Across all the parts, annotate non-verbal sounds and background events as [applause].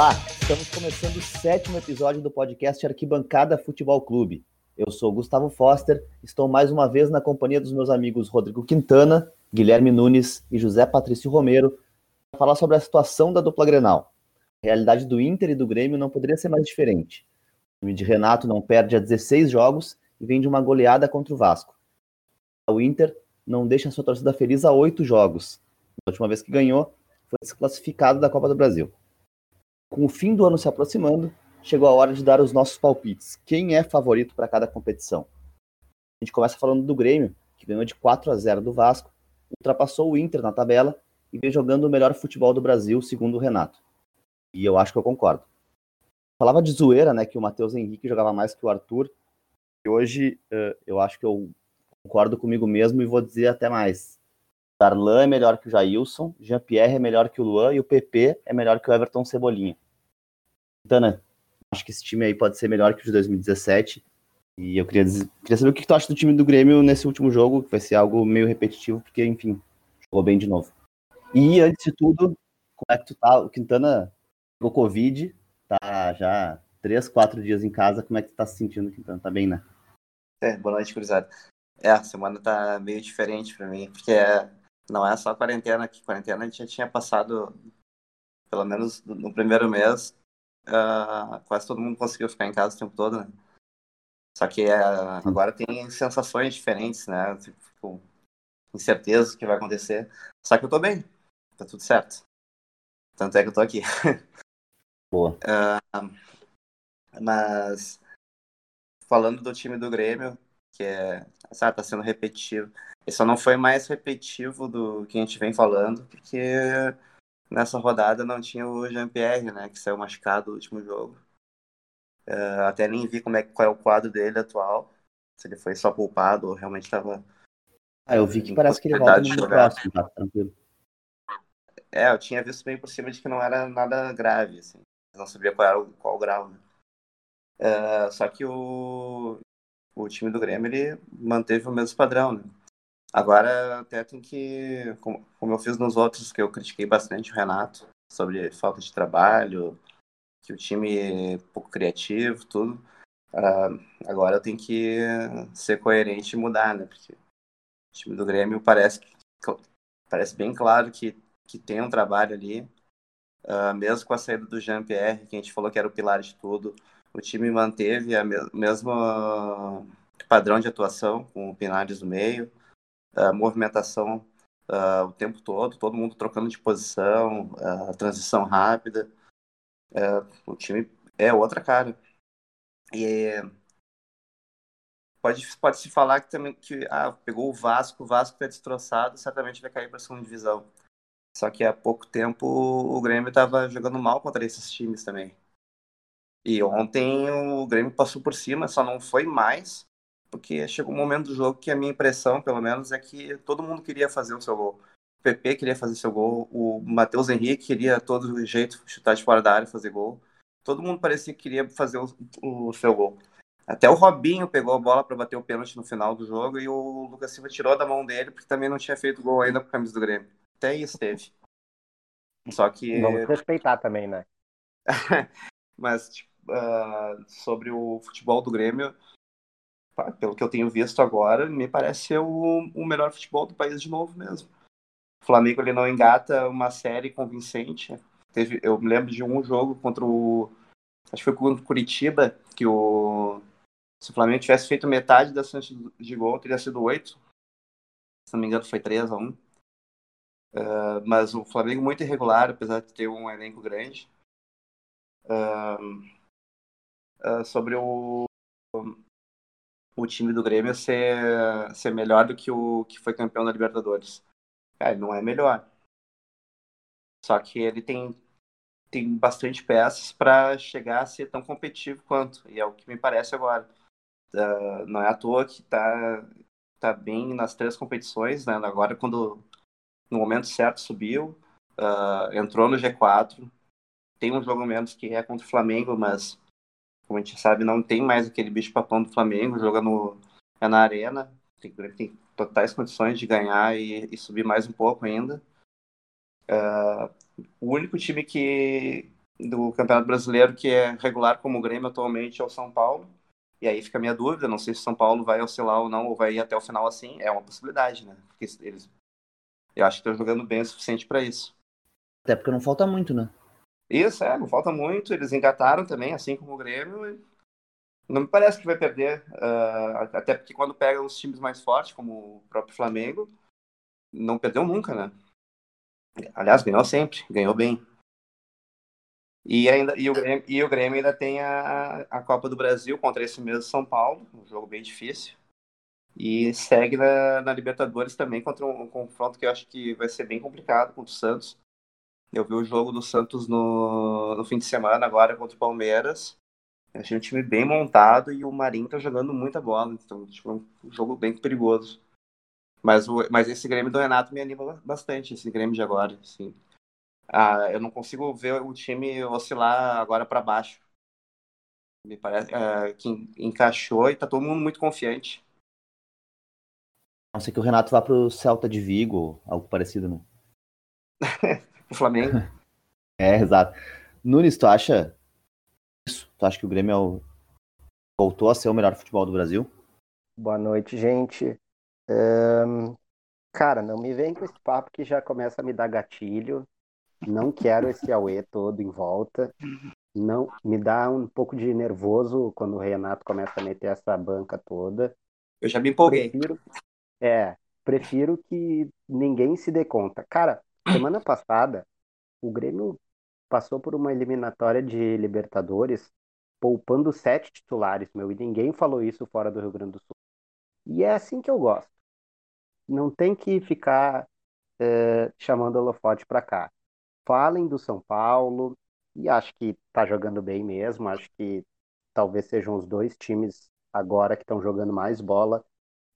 Olá, estamos começando o sétimo episódio do podcast Arquibancada Futebol Clube. Eu sou Gustavo Foster, estou mais uma vez na companhia dos meus amigos Rodrigo Quintana, Guilherme Nunes e José Patrício Romero para falar sobre a situação da dupla Grenal. A realidade do Inter e do Grêmio não poderia ser mais diferente. O time de Renato não perde há 16 jogos e vem de uma goleada contra o Vasco. O Inter não deixa sua torcida feliz há oito jogos. A última vez que ganhou, foi desclassificado da Copa do Brasil. Com o fim do ano se aproximando, chegou a hora de dar os nossos palpites. Quem é favorito para cada competição? A gente começa falando do Grêmio, que ganhou de 4 a 0 do Vasco, ultrapassou o Inter na tabela e vem jogando o melhor futebol do Brasil, segundo o Renato. E eu acho que eu concordo. Falava de zoeira, né, que o Matheus Henrique jogava mais que o Arthur. E hoje uh, eu acho que eu concordo comigo mesmo e vou dizer até mais. Darlan é melhor que o Jailson, Jean-Pierre é melhor que o Luan e o PP é melhor que o Everton Cebolinha. Tana, acho que esse time aí pode ser melhor que o de 2017. E eu queria, dizer, queria saber o que tu acha do time do Grêmio nesse último jogo, que vai ser algo meio repetitivo, porque, enfim, jogou bem de novo. E, antes de tudo, como é que tu tá? O Quintana pegou Covid, tá já três, quatro dias em casa. Como é que tu tá se sentindo, Quintana? Tá bem, né? É, boa noite, cruzado. É, a semana tá meio diferente para mim, porque é, não é só quarentena, que quarentena a gente já tinha passado, pelo menos no primeiro mês, uh, quase todo mundo conseguiu ficar em casa o tempo todo, né? Só que uh, agora tem sensações diferentes, né? Tipo, incerteza do que vai acontecer. Só que eu tô bem, tá tudo certo. Tanto é que eu tô aqui. [laughs] Boa. Uh, mas falando do time do Grêmio, que é, sabe, tá sendo repetitivo. Só não foi mais repetitivo do que a gente vem falando, porque nessa rodada não tinha o Jean-Pierre, né, que saiu machucado no último jogo. Uh, até nem vi como é, qual é o quadro dele atual, se ele foi só poupado ou realmente estava... Ah, eu vi que parece que ele volta no próximo, tá tranquilo. É, eu tinha visto bem por cima de que não era nada grave, assim. Não sabia qual era o, qual o grau, né? Uh, só que o, o time do Grêmio ele manteve o mesmo padrão. Né? Agora até tem que, como, eu fiz nos outros, que eu critiquei bastante o Renato sobre falta de trabalho, que o time é pouco criativo, tudo. Uh, agora eu tenho que ser coerente e mudar, né? Porque o time do Grêmio parece parece bem claro que, que tem um trabalho ali. Uh, mesmo com a saída do Jean-Pierre, que a gente falou que era o pilar de tudo, o time manteve a me mesma padrão de atuação, com o Pinares no meio, movimentação uh, o tempo todo, todo mundo trocando de posição, a transição rápida. Uh, o time é outra cara. E pode, pode se falar que também que ah, pegou o Vasco, o Vasco está destroçado, certamente vai cair para a segunda divisão. Só que há pouco tempo o Grêmio estava jogando mal contra esses times também. E ontem o Grêmio passou por cima, só não foi mais, porque chegou um momento do jogo que a minha impressão, pelo menos, é que todo mundo queria fazer o seu gol. O PP queria fazer seu gol, o Matheus Henrique queria todo jeito chutar de fora da área e fazer gol. Todo mundo parecia que queria fazer o, o seu gol. Até o Robinho pegou a bola para bater o pênalti no final do jogo e o Lucas Silva tirou da mão dele porque também não tinha feito gol ainda com a camisa do Grêmio. Até isso teve. Só que. Vamos respeitar também, né? [laughs] Mas, tipo, uh, sobre o futebol do Grêmio, pelo que eu tenho visto agora, me parece ser o, o melhor futebol do país de novo mesmo. O Flamengo ele não engata uma série convincente. Teve, eu me lembro de um jogo contra o. Acho que foi contra o Curitiba, que o. Se o Flamengo tivesse feito metade da chance de gol, teria sido oito. Se não me engano, foi 3 a 1 uh, ah, Mas o Flamengo muito irregular, apesar de ter um elenco grande. Uh, uh, sobre o, o time do Grêmio ser, ser melhor do que o que foi campeão da Libertadores. Cara, não é melhor. Só que ele tem, tem bastante peças para chegar a ser tão competitivo quanto, e é o que me parece agora. Uh, não é à toa que tá, tá bem nas três competições, né? Agora, quando no momento certo subiu, uh, entrou no G4. Tem um jogo menos que é contra o Flamengo, mas como a gente sabe, não tem mais aquele bicho papão do Flamengo, joga no, é na arena, tem, tem totais condições de ganhar e, e subir mais um pouco ainda. Uh, o único time que, do Campeonato Brasileiro, que é regular como o Grêmio atualmente, é o São Paulo. E aí fica a minha dúvida, não sei se o São Paulo vai oscilar ou não, ou vai ir até o final assim. É uma possibilidade, né? Porque eles, eu acho que estão jogando bem o suficiente para isso. Até porque não falta muito, né? Isso, é, não falta muito. Eles engataram também, assim como o Grêmio. Não me parece que vai perder, uh, até porque quando pega os times mais fortes, como o próprio Flamengo, não perdeu nunca, né? Aliás, ganhou sempre, ganhou bem. E, ainda, e, o, Grêmio, e o Grêmio ainda tem a, a Copa do Brasil contra esse mesmo São Paulo, um jogo bem difícil. E segue na, na Libertadores também contra um, um, confronto que eu acho que vai ser bem complicado contra o Santos. Eu vi o jogo do Santos no, no fim de semana agora contra o Palmeiras. Eu achei um time bem montado e o Marinho tá jogando muita bola. Então, tipo, um jogo bem perigoso. Mas, o, mas esse Grêmio do Renato me anima bastante, esse Grêmio de agora. Assim. Ah, eu não consigo ver o time oscilar agora para baixo. Me parece ah, que encaixou e tá todo mundo muito confiante. A não ser que o Renato vá pro Celta de Vigo, algo parecido, né? [laughs] o Flamengo. [laughs] é, exato. Nunes, tu acha isso? Tu acha que o Grêmio é o... voltou a ser o melhor futebol do Brasil? Boa noite, gente. Um... Cara, não me vem com esse papo que já começa a me dar gatilho. Não quero esse Aue todo em volta. Não, me dá um pouco de nervoso quando o Renato começa a meter essa banca toda. Eu já me empolguei. Prefiro, é, prefiro que ninguém se dê conta. Cara, semana passada, o Grêmio passou por uma eliminatória de Libertadores poupando sete titulares, meu, e ninguém falou isso fora do Rio Grande do Sul. E é assim que eu gosto. Não tem que ficar é, chamando holofote para cá falem do São Paulo, e acho que está jogando bem mesmo. Acho que talvez sejam os dois times agora que estão jogando mais bola.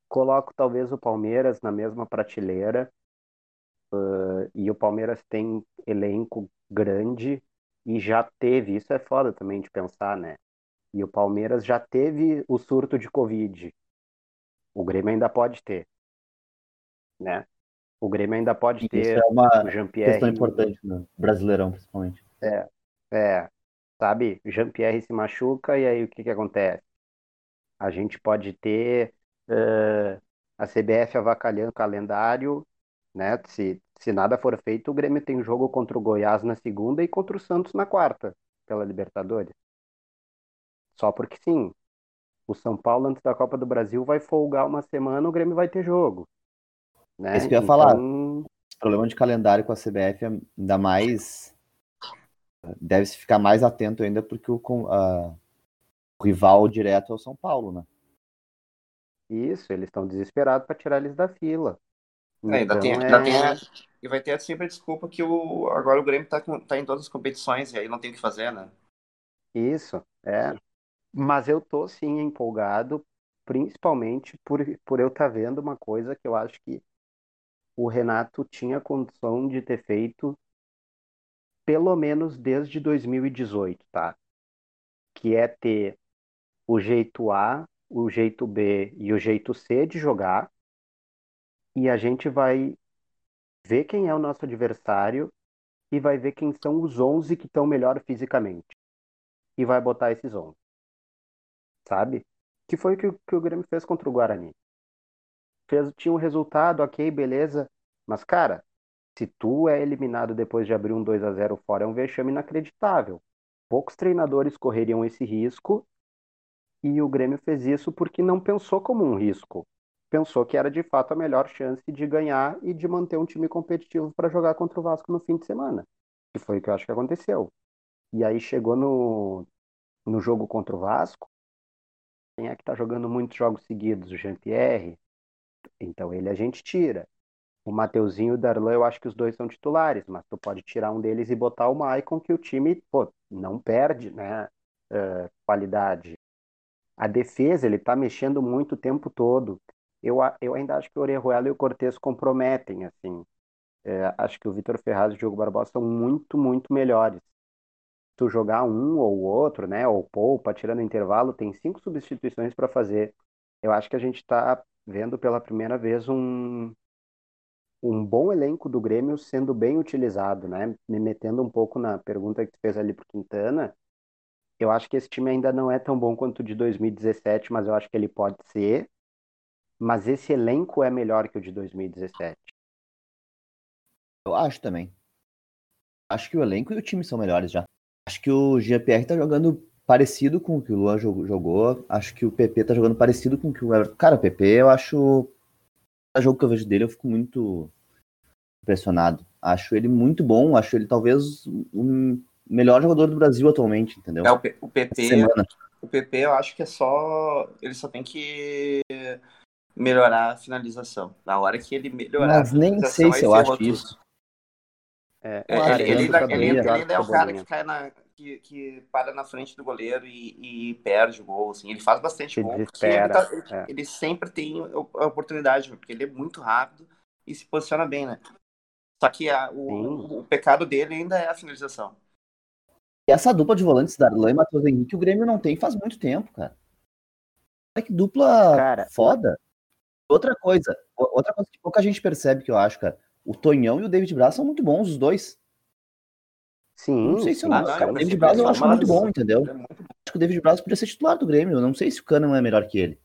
Coloco talvez o Palmeiras na mesma prateleira. Uh, e o Palmeiras tem elenco grande e já teve, isso é foda também de pensar, né? E o Palmeiras já teve o surto de Covid. O Grêmio ainda pode ter, né? O Grêmio ainda pode ter Isso é uma questão importante no Brasileirão, principalmente. É, é. Sabe, Jean-Pierre se machuca e aí o que, que acontece? A gente pode ter uh, a CBF avacalhando o calendário, né? Se, se nada for feito, o Grêmio tem jogo contra o Goiás na segunda e contra o Santos na quarta, pela Libertadores. Só porque sim. O São Paulo, antes da Copa do Brasil, vai folgar uma semana, o Grêmio vai ter jogo. Né? É isso que eu ia então... falar. O problema de calendário com a CBF é ainda mais. Deve-se ficar mais atento ainda, porque o, a, o rival direto é o São Paulo, né? Isso, eles estão desesperados para tirar eles da fila. É, ainda, então, tem, ainda é... tem a, e vai ter sempre a desculpa que o, agora o Grêmio está tá em todas as competições e aí não tem o que fazer, né? Isso, é. Mas eu tô sim empolgado, principalmente por, por eu estar tá vendo uma coisa que eu acho que o Renato tinha condição de ter feito pelo menos desde 2018, tá? Que é ter o jeito A, o jeito B e o jeito C de jogar. E a gente vai ver quem é o nosso adversário e vai ver quem são os 11 que estão melhor fisicamente. E vai botar esses 11. Sabe? Que foi o que, que o Grêmio fez contra o Guarani fez, tinha um resultado, ok, beleza. Mas, cara, se tu é eliminado depois de abrir um 2 a 0 fora, é um vexame inacreditável. Poucos treinadores correriam esse risco e o Grêmio fez isso porque não pensou como um risco. Pensou que era de fato a melhor chance de ganhar e de manter um time competitivo para jogar contra o Vasco no fim de semana. Que foi o que eu acho que aconteceu. E aí chegou no, no jogo contra o Vasco. Quem é que tá jogando muitos jogos seguidos? O Jean-Pierre, então ele a gente tira. O Mateuzinho e o Darlan, eu acho que os dois são titulares, mas tu pode tirar um deles e botar o Maicon, que o time pô, não perde né, uh, qualidade. A defesa, ele tá mexendo muito o tempo todo. Eu, eu ainda acho que o Orejuela e o Cortez comprometem, assim. É, acho que o Vitor Ferraz e o Diogo Barbosa são muito, muito melhores. Tu jogar um ou outro, né, ou poupa, tirando intervalo, tem cinco substituições para fazer. Eu acho que a gente está vendo pela primeira vez um, um bom elenco do Grêmio sendo bem utilizado, né? Me metendo um pouco na pergunta que tu fez ali pro Quintana, eu acho que esse time ainda não é tão bom quanto o de 2017, mas eu acho que ele pode ser. Mas esse elenco é melhor que o de 2017. Eu acho também. Acho que o elenco e o time são melhores já. Acho que o GPR tá jogando parecido com o que o Luan jogou. Acho que o PP tá jogando parecido com o que o Everton. Cara, o PP, eu acho. Cada jogo que eu vejo dele, eu fico muito impressionado. Acho ele muito bom. Acho ele talvez o melhor jogador do Brasil atualmente, entendeu? É, o, P o PP. O PP, eu acho que é só. Ele só tem que melhorar a finalização. Na hora que ele melhorar Mas nem sei se eu acho isso. É, é, ele, ele, ainda, ele, ele, ainda, é o cara que cai na, que, que para na frente do goleiro e, e perde o gol, assim. Ele faz bastante gol, porque ele, tá, ele, é. ele, sempre tem a oportunidade, porque ele é muito rápido e se posiciona bem, né? Só que a, o, o, pecado dele ainda é a finalização. E essa dupla de volantes, Darlan e Matheus Henrique, o Grêmio não tem faz muito tempo, cara. Olha que dupla cara, foda. Outra coisa, outra coisa que pouca gente percebe que eu acho, cara. O Tonhão e o David Braz são muito bons, os dois. Sim. Não sei se sim, o, cara, o David Braz eu acho muito bom, entendeu? É muito. Acho que o David Braz podia ser titular do Grêmio. Eu não sei se o Kahneman é melhor que ele.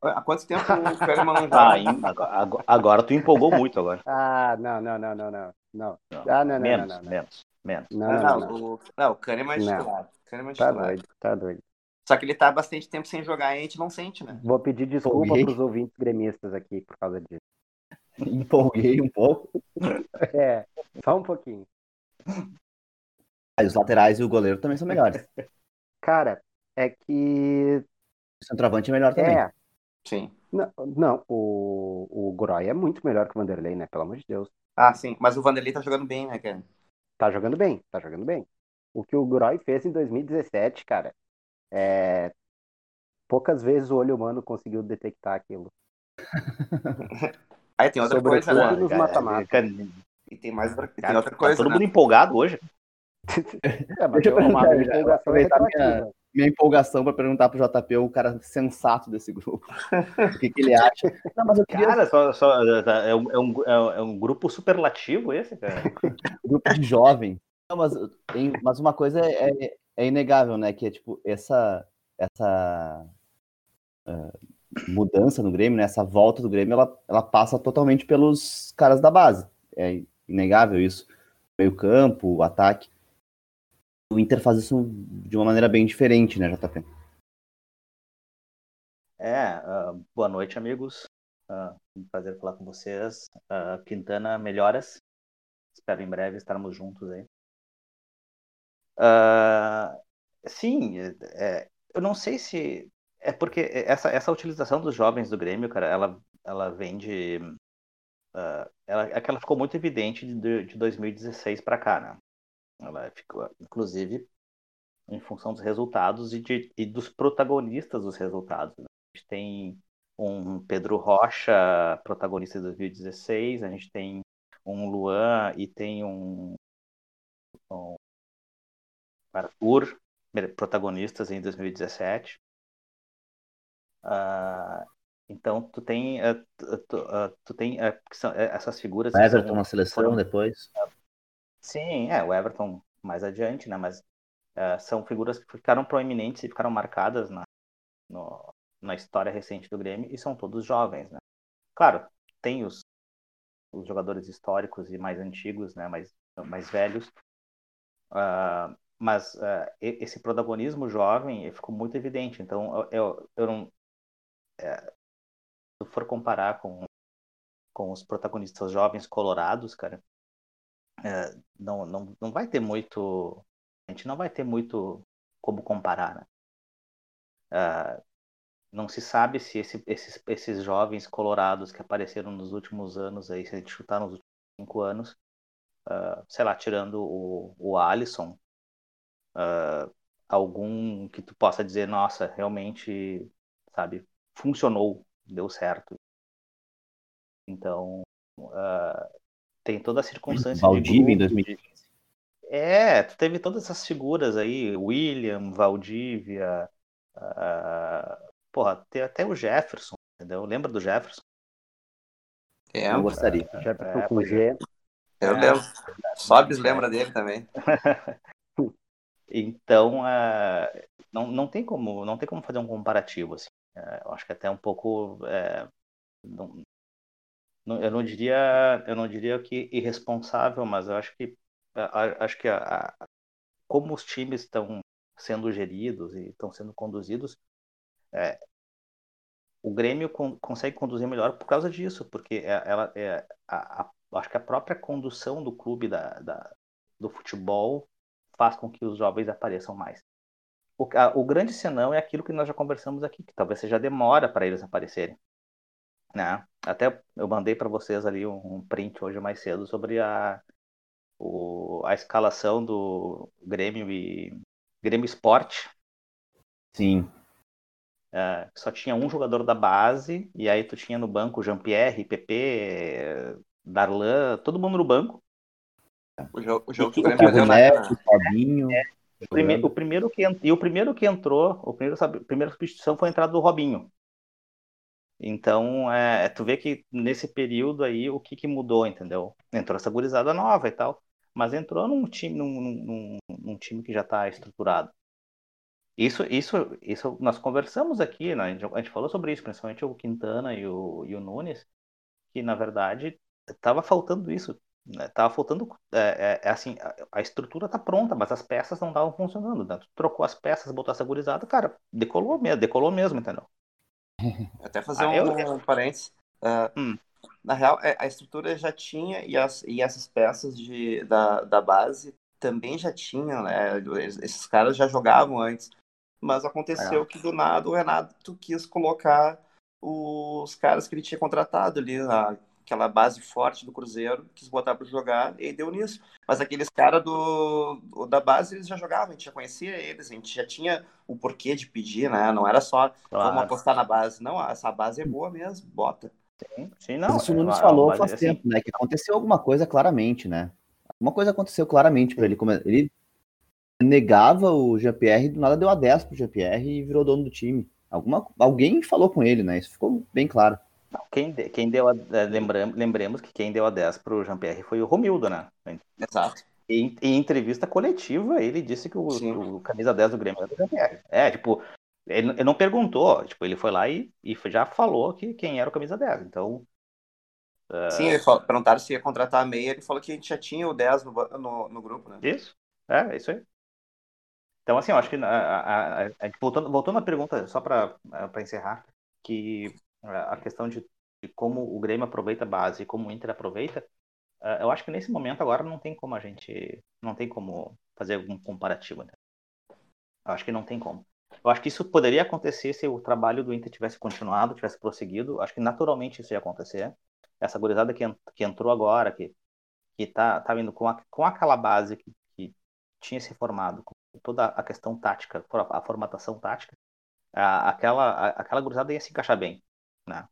Há quanto tempo o [laughs] Kahneman já... ah, agora, agora, tu empolgou muito agora. Ah, não, não, não, não, não. não. Ah, não, não, menos, não, não, menos, menos. Não, não, não, não. O, não, o Kahneman é titular. Kahneman é tá doido, tá doido. Só que ele tá bastante tempo sem jogar e a gente não sente, né? Vou pedir desculpa para os ouvintes gremistas aqui por causa disso. Empolguei um pouco. É, só um pouquinho. Os laterais e o goleiro também são melhores. Cara, é que. O centroavante é melhor também. É. Sim. Não, não o, o Groy é muito melhor que o Vanderlei, né? Pelo amor de Deus. Ah, sim. Mas o Vanderlei tá jogando bem, né, cara? Tá jogando bem, tá jogando bem. O que o Groy fez em 2017, cara, é... poucas vezes o olho humano conseguiu detectar aquilo. [laughs] Aí tem outra coisa, né? Nos mata -mata. E tem mais outra, tem outra coisa. Tá todo né? mundo empolgado hoje. [laughs] [laughs] É, Deixa eu uma empolgação aproveitar minha, minha empolgação para perguntar pro JP, o cara sensato desse grupo. o que, que ele acha. Não, mas eu queria... Cara, só, só, é, um, é, um, é um grupo superlativo esse, cara. grupo de jovem. Não, mas, mas uma coisa é, é, inegável, né? Que é tipo, essa, essa uh, mudança no Grêmio, né? Essa volta do Grêmio, ela, ela passa totalmente pelos caras da base. É inegável isso. Meio campo, ataque o Inter faz isso de uma maneira bem diferente, né, JP? É, uh, boa noite, amigos. Uh, prazer falar com vocês. Uh, Quintana, melhoras. Espero em breve estarmos juntos aí. Uh, sim, é, eu não sei se. É porque essa, essa utilização dos jovens do Grêmio, cara, ela, ela vem de. Uh, ela, é que ela ficou muito evidente de, de 2016 para cá, né? Ela ficou, inclusive, em função dos resultados e, de, e dos protagonistas dos resultados. Né? A gente tem um Pedro Rocha, protagonista de 2016, a gente tem um Luan e tem um, um Arthur, protagonistas em 2017. Uh, ah, então tu tem uh, tu, uh, tu, tem são, essas figuras. Everton na seleção foram, depois. Sim, é, o Everton mais adiante, né? Mas uh, são figuras que ficaram proeminentes e ficaram marcadas na, no, na história recente do Grêmio e são todos jovens, né? Claro, tem os, os jogadores históricos e mais antigos, né? Mais, mais velhos. Uh, mas uh, esse protagonismo jovem ficou muito evidente. Então, eu, eu, eu não. É, se for comparar com, com os protagonistas jovens colorados, cara, é, não, não, não vai ter muito. A gente não vai ter muito como comparar, né? Não se sabe se esse, esses, esses jovens colorados que apareceram nos últimos anos, aí, se a gente chutar nos últimos cinco anos, uh, sei lá, tirando o, o Alisson, uh, algum que tu possa dizer, nossa, realmente, sabe, funcionou, deu certo. Então, uh, tem toda a circunstância. Valdívia em 2015. É, tu teve todas essas figuras aí, William, Valdívia, uh, porra, tem até o Jefferson, entendeu? Lembra do Jefferson? É, Eu gostaria. É, com pois G? eu É. lembro. Sobes lembra dele também. [laughs] Então, é, não, não tem como não tem como fazer um comparativo assim. É, eu acho que até um pouco é, não- eu não diria eu não diria que irresponsável, mas eu acho que acho que a- a- como os times estão sendo geridos e estão sendo conduzidos, o Grêmio con- consegue conduzir melhor por causa disso, porque ela é acho que a própria condução do clube da, da- do futebol faz com que os jovens apareçam mais. O, a- o grande senão é aquilo que nós já conversamos aqui, que talvez seja demora para eles aparecerem. Né? Até eu mandei para vocês ali um, um print hoje mais cedo sobre a, o- a escalação do Grêmio e Grêmio Esporte. Sim. É, só tinha um jogador da base, e aí tu tinha no banco Jean-Pierre, PP, Darlan, todo mundo no banco. O jogo, o jogo que o na Neto, o Fabinho. O prime- o primeiro que, e o primeiro que entrou, o primeiro, sabe, a primeira substituição foi a entrada do Robinho. Então, é, tu vê que nesse período aí, o que, que mudou, entendeu? Entrou essa gurizada nova e tal, mas entrou num time, num, num- num time que já está estruturado. Isso, isso, isso nós conversamos aqui, né? a, gente, a gente falou sobre isso, principalmente o Quintana e o, e o Nunes, que na verdade estava faltando isso. Né? Tava faltando. É, é- é assim, a, a estrutura tá pronta, mas as peças não estavam funcionando. Né? Tu trocou as peças, botou essa gurizada, cara, decolou mesmo, decolou mesmo, entendeu? [laughs] Até fazer Ah, um, eu- parênteses. Ah, Hum. Na real, é, a estrutura já tinha e, as, e essas peças de, da, da base também já tinham, né? Esses caras já jogavam antes. Mas aconteceu que do nada o Renato quis colocar os caras que ele tinha contratado ali, na- aquela base forte do Cruzeiro, quis botar para jogar e deu nisso. Mas aqueles caras do, do- da base eles já jogavam, a gente já conhecia eles, a gente já tinha o porquê de pedir, né? Não era só vamos Claro. apostar na base. Não, essa base é boa mesmo, bota. Sim, sim, não. Isso o é Nunes uma- falou faz assim, tempo, né? Que aconteceu alguma coisa claramente, né? Alguma coisa aconteceu claramente pra ele. Como Ele negava o GPR, do nada deu a 10 pro GPR e virou dono do time. Alguma, alguém falou com ele, né? Isso ficou bem claro. Quem, de- quem deu a, é, lembram- lembremos que quem deu a 10 pro Jean-Pierre foi o Romildo, né? Exato. Em, em entrevista coletiva, ele disse que o, o camisa 10 do Grêmio era do Jean-Pierre. É, tipo, ele, ele não perguntou, tipo, ele foi lá e, e já falou que quem era o camisa 10. Então, Sim, ele falou, perguntaram se ia contratar a meia, ele falou que a gente já tinha o 10 no, no, no grupo, né? Isso, é, é isso aí. Então, assim, eu acho que, a- a- a- voltando, voltando à pergunta, só para encerrar, que a questão de, de como o Grêmio aproveita a base e como o Inter aproveita, eh, eu acho que nesse momento agora não tem como a gente, não tem como fazer algum comparativo, né? Eu acho que não tem como. Eu acho que isso poderia acontecer se o trabalho do Inter tivesse continuado, tivesse prosseguido. Acho que naturalmente isso ia acontecer. Essa gurizada que, que entrou agora, que, que tá, tá vindo com, a, com aquela base que, que tinha se formado, com toda a questão tática, a formatação tática, a- aquela, a- aquela gurizada ia se encaixar bem, né?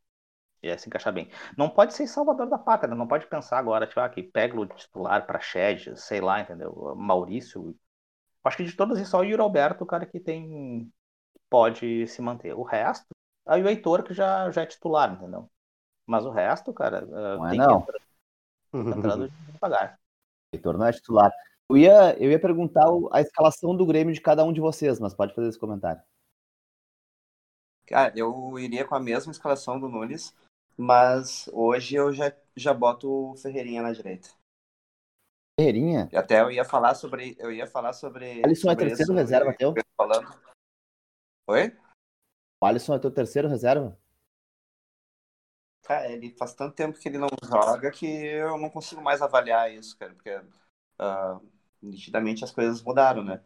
Ia se encaixar bem. Não pode ser salvador da pátria, né? não pode pensar agora, tipo, ah, que pega o titular para Shed, sei lá, entendeu? Maurício. Acho que de todas só o Yuri Alberto, o cara que tem pode se manter. O resto, aí o Heitor que já, já é titular, entendeu? Mas o resto, cara, Não é tem não. que entrar entrando devagar. [laughs] Heitor não é titular. Eu ia, eu ia perguntar a escalação do Grêmio de cada um de vocês, mas pode fazer esse comentário. Cara, eu iria com a mesma escalação do Nunes, mas hoje eu já, já boto o Ferreirinha na direita. Ferreirinha? E até eu ia falar sobre. Eu ia falar sobre. Alisson é terceiro isso, reserva eu- teu? eu Falando. Oi? O Alisson é teu terceiro reserva? Cara, ele faz tanto tempo que ele não joga que eu não consigo mais avaliar isso, cara, porque ah, nitidamente as coisas mudaram, né?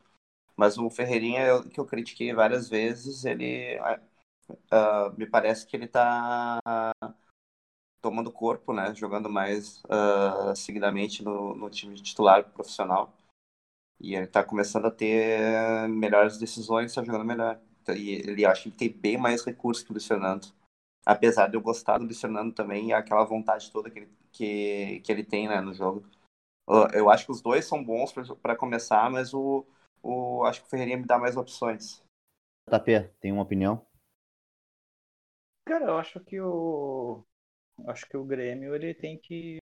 Mas o Ferreirinha, eu- que eu critiquei várias vezes, ele ah, ah, me parece que ele tá tomando corpo, né? Jogando mais ah, seguidamente no, no time titular profissional. E ele tá começando a ter melhores decisões, tá jogando melhor. E ele acha que tem bem mais recursos que o Luiz Fernando apesar de eu gostar do Luiz Fernando também e aquela vontade toda que ele, que, que ele tem né, no jogo. Eu- Eu acho que os dois são bons para começar, mas o, o acho que o Ferreirinha me dá mais opções. JP, tem uma opinião? Cara, eu acho que o. acho que o Grêmio ele tem que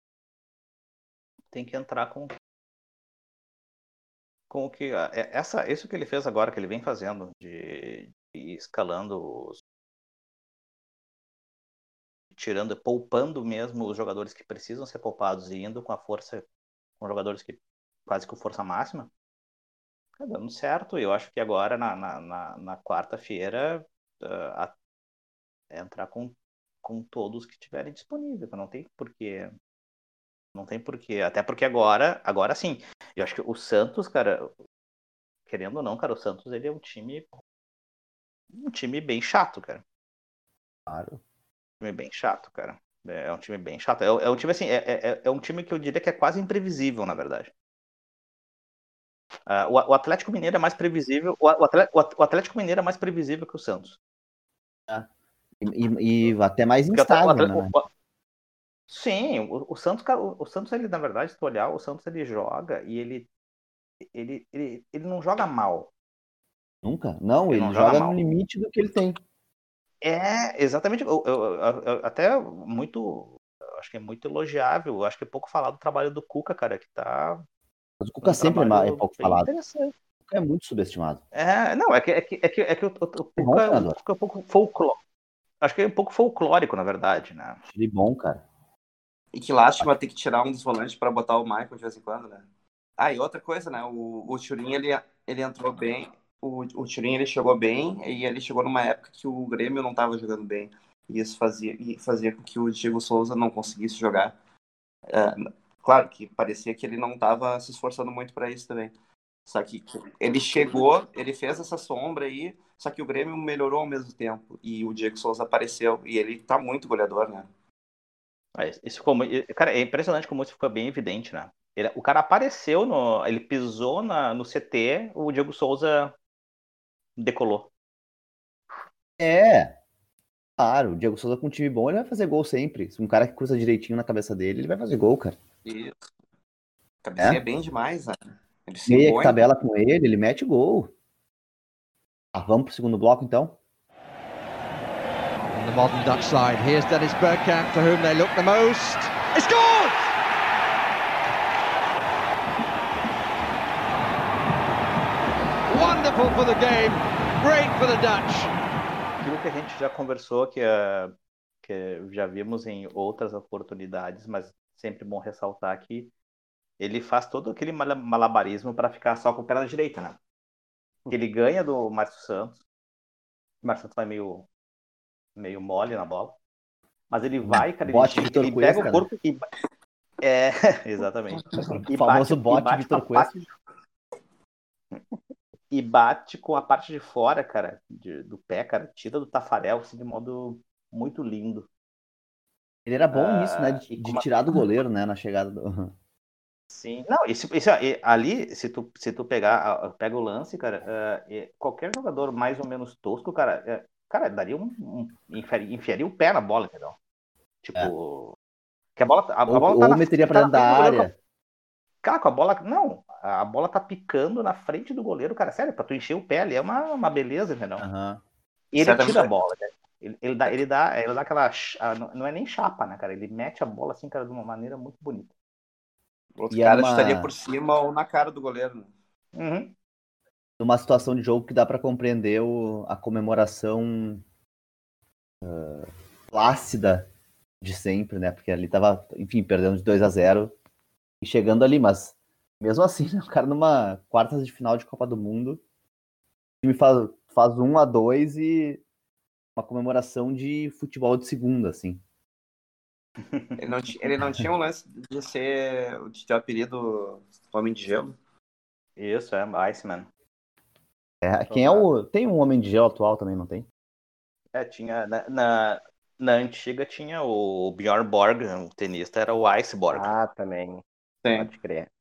tem que entrar com com o que é, essa isso que ele fez agora que ele vem fazendo de, de escalando os tirando poupando mesmo os jogadores que precisam ser poupados e indo com a força com jogadores que quase com força máxima tá dando certo eu acho que agora na, na, na, na quarta-feira uh, entrar com com todos que tiverem disponível não tem porque não tem porquê. Até porque agora, agora sim. Eu acho que o Santos, cara, querendo ou não, cara, o Santos ele é um time. Um time bem chato, cara. Claro. Um time bem chato, cara. É um time bem chato. É, é um time assim, é, é, é, um time que eu diria que é quase imprevisível, na verdade. Uh, o, o, Atlético Mineiro é mais previsível. O, Atlético, o Atlético Mineiro é mais previsível que o Santos. Ah, e, e, até mais instável, o, Atlético, né? Sim, o, o Santos, o, o, Santos, ele, na verdade, se tu olhar, o Santos ele joga e ele, ele, ele, ele não joga mal. Nunca? Não, ele, ele não joga, joga no limite do que ele tem. É, exatamente. Eu, eu, eu, até muito. Acho que é muito elogiável. Acho que é pouco falado o trabalho do Cuca, cara, que tá. Mas o Cuca um sempre é, é pouco falado. O Cuca é muito subestimado. É, não, é que, é que, é que, é que o, o, o, é Cuca, é, o Cuca é um pouco folclórico. Acho que é um pouco folclórico, na verdade, né? Ele é bom, cara. E que lástima ter que tirar um dos volantes para botar o Michael de vez em quando, né? Ah, e outra coisa, né? O, o Turin, ele, ele entrou bem. O, o Turin, ele chegou bem. E ele chegou numa época que o Grêmio não estava jogando bem. E isso fazia, e fazia com que o Diego Souza não conseguisse jogar. É, claro que parecia que ele não estava se esforçando muito para isso também. Só que ele chegou, ele fez essa sombra aí, só que o Grêmio melhorou ao mesmo tempo. E o Diego Souza apareceu. E ele tá muito goleador, né? Isso ficou, cara, é impressionante como isso ficou bem evidente, né? Ele, o cara apareceu, no, ele pisou na, no CT, o Diego Souza decolou. É, claro, o Diego Souza com um time bom, ele vai fazer gol sempre. Se um cara que cruza direitinho na cabeça dele, ele vai fazer gol, cara. Isso. Cabeceia é? bem demais, né? Ele Meia que tabela com ele, ele mete gol. Ah, vamos pro segundo bloco, então? the modern Dutch side. Here's Dennis Bergkamp, for whom they look the most. It's gone! Wonderful for the game, great for the Dutch. Aquilo que a gente já conversou, que, uh, que já vimos em outras oportunidades, mas sempre bom ressaltar que ele faz todo aquele malabarismo para ficar só com a perna direita, né? Ele ganha do Márcio Santos. O Márcio Santos vai meio meio mole na bola. Mas ele vai, cara, bote ele, ele pega o corpo e. É, [laughs] exatamente. [laughs] E o famoso bate, bote Vitor Cuesta. [laughs] E bate com a parte de fora, cara, de, do pé, cara, tira do Tafarel, assim, de modo muito lindo. Ele era bom uh, nisso, né? De, de tirar do goleiro, né? Na chegada do. Sim, não, esse, esse, ali, se tu, se tu pegar, pega o lance, cara, uh, qualquer jogador mais ou menos tosco, cara, é, cara, daria um. um enfiaria, o pé na bola, entendeu? Tipo. É. Que a bola, a, a bola ou, tá ou meteria pra tá dentro da área. Cara, com a bola. Não, a bola tá picando na frente do goleiro, cara. Sério, pra tu encher o pé ali é uma, uma beleza, entendeu? Uhum. E ele tira a bola, né? Ele, ele, dá, ele, dá, ele dá aquela. Não é nem chapa, né, cara? Ele mete a bola assim, cara, de uma maneira muito bonita. O outro e cara é uma... estaria por cima ou na cara do goleiro, né? Uhum numa situação de jogo que dá para compreender o, a comemoração uh, plácida de sempre, né? Porque ali tava, enfim, perdendo de 2 a 0 e chegando ali, mas mesmo assim, né, o cara numa quartas de final de Copa do Mundo, o time faz, faz 1 um a 2 e uma comemoração de futebol de segunda, assim. Ele não, ele não tinha um lance de ser de ter o apelido Homem de Gelo? Isso, é, Iceman. É, quem é o. Tem um Homem de Gelo atual também, não tem? É, tinha. Na, na, na antiga tinha o Bjorn Borg, o tenista, era o Iceborg. Ah, também. Sim. Pode crer.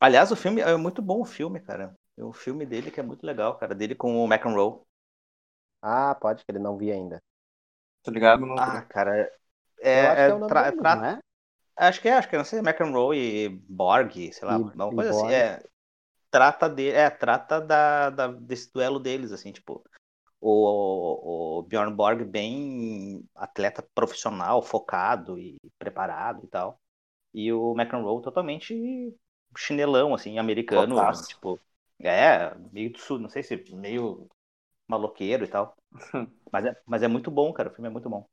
Aliás, o filme é muito bom o filme, cara. O filme dele que é muito legal, cara. Dele com o McEnroe. Ah, pode que ele não vi ainda. Tô ligado? Não... Ah, cara. É, é, é, tra, dele, tra... é? Acho que é, acho que não sei, McEnroe e Borg, sei lá, e, uma coisa assim. É, trata de, é, trata da, da, desse duelo deles, assim, tipo, o, o Bjorn Borg bem atleta profissional, focado e preparado e tal. E o McEnroe totalmente chinelão, assim, americano, tipo, é, meio do sul, não sei se meio maloqueiro e tal. [laughs] mas, é, mas é muito bom, cara, o filme é muito bom.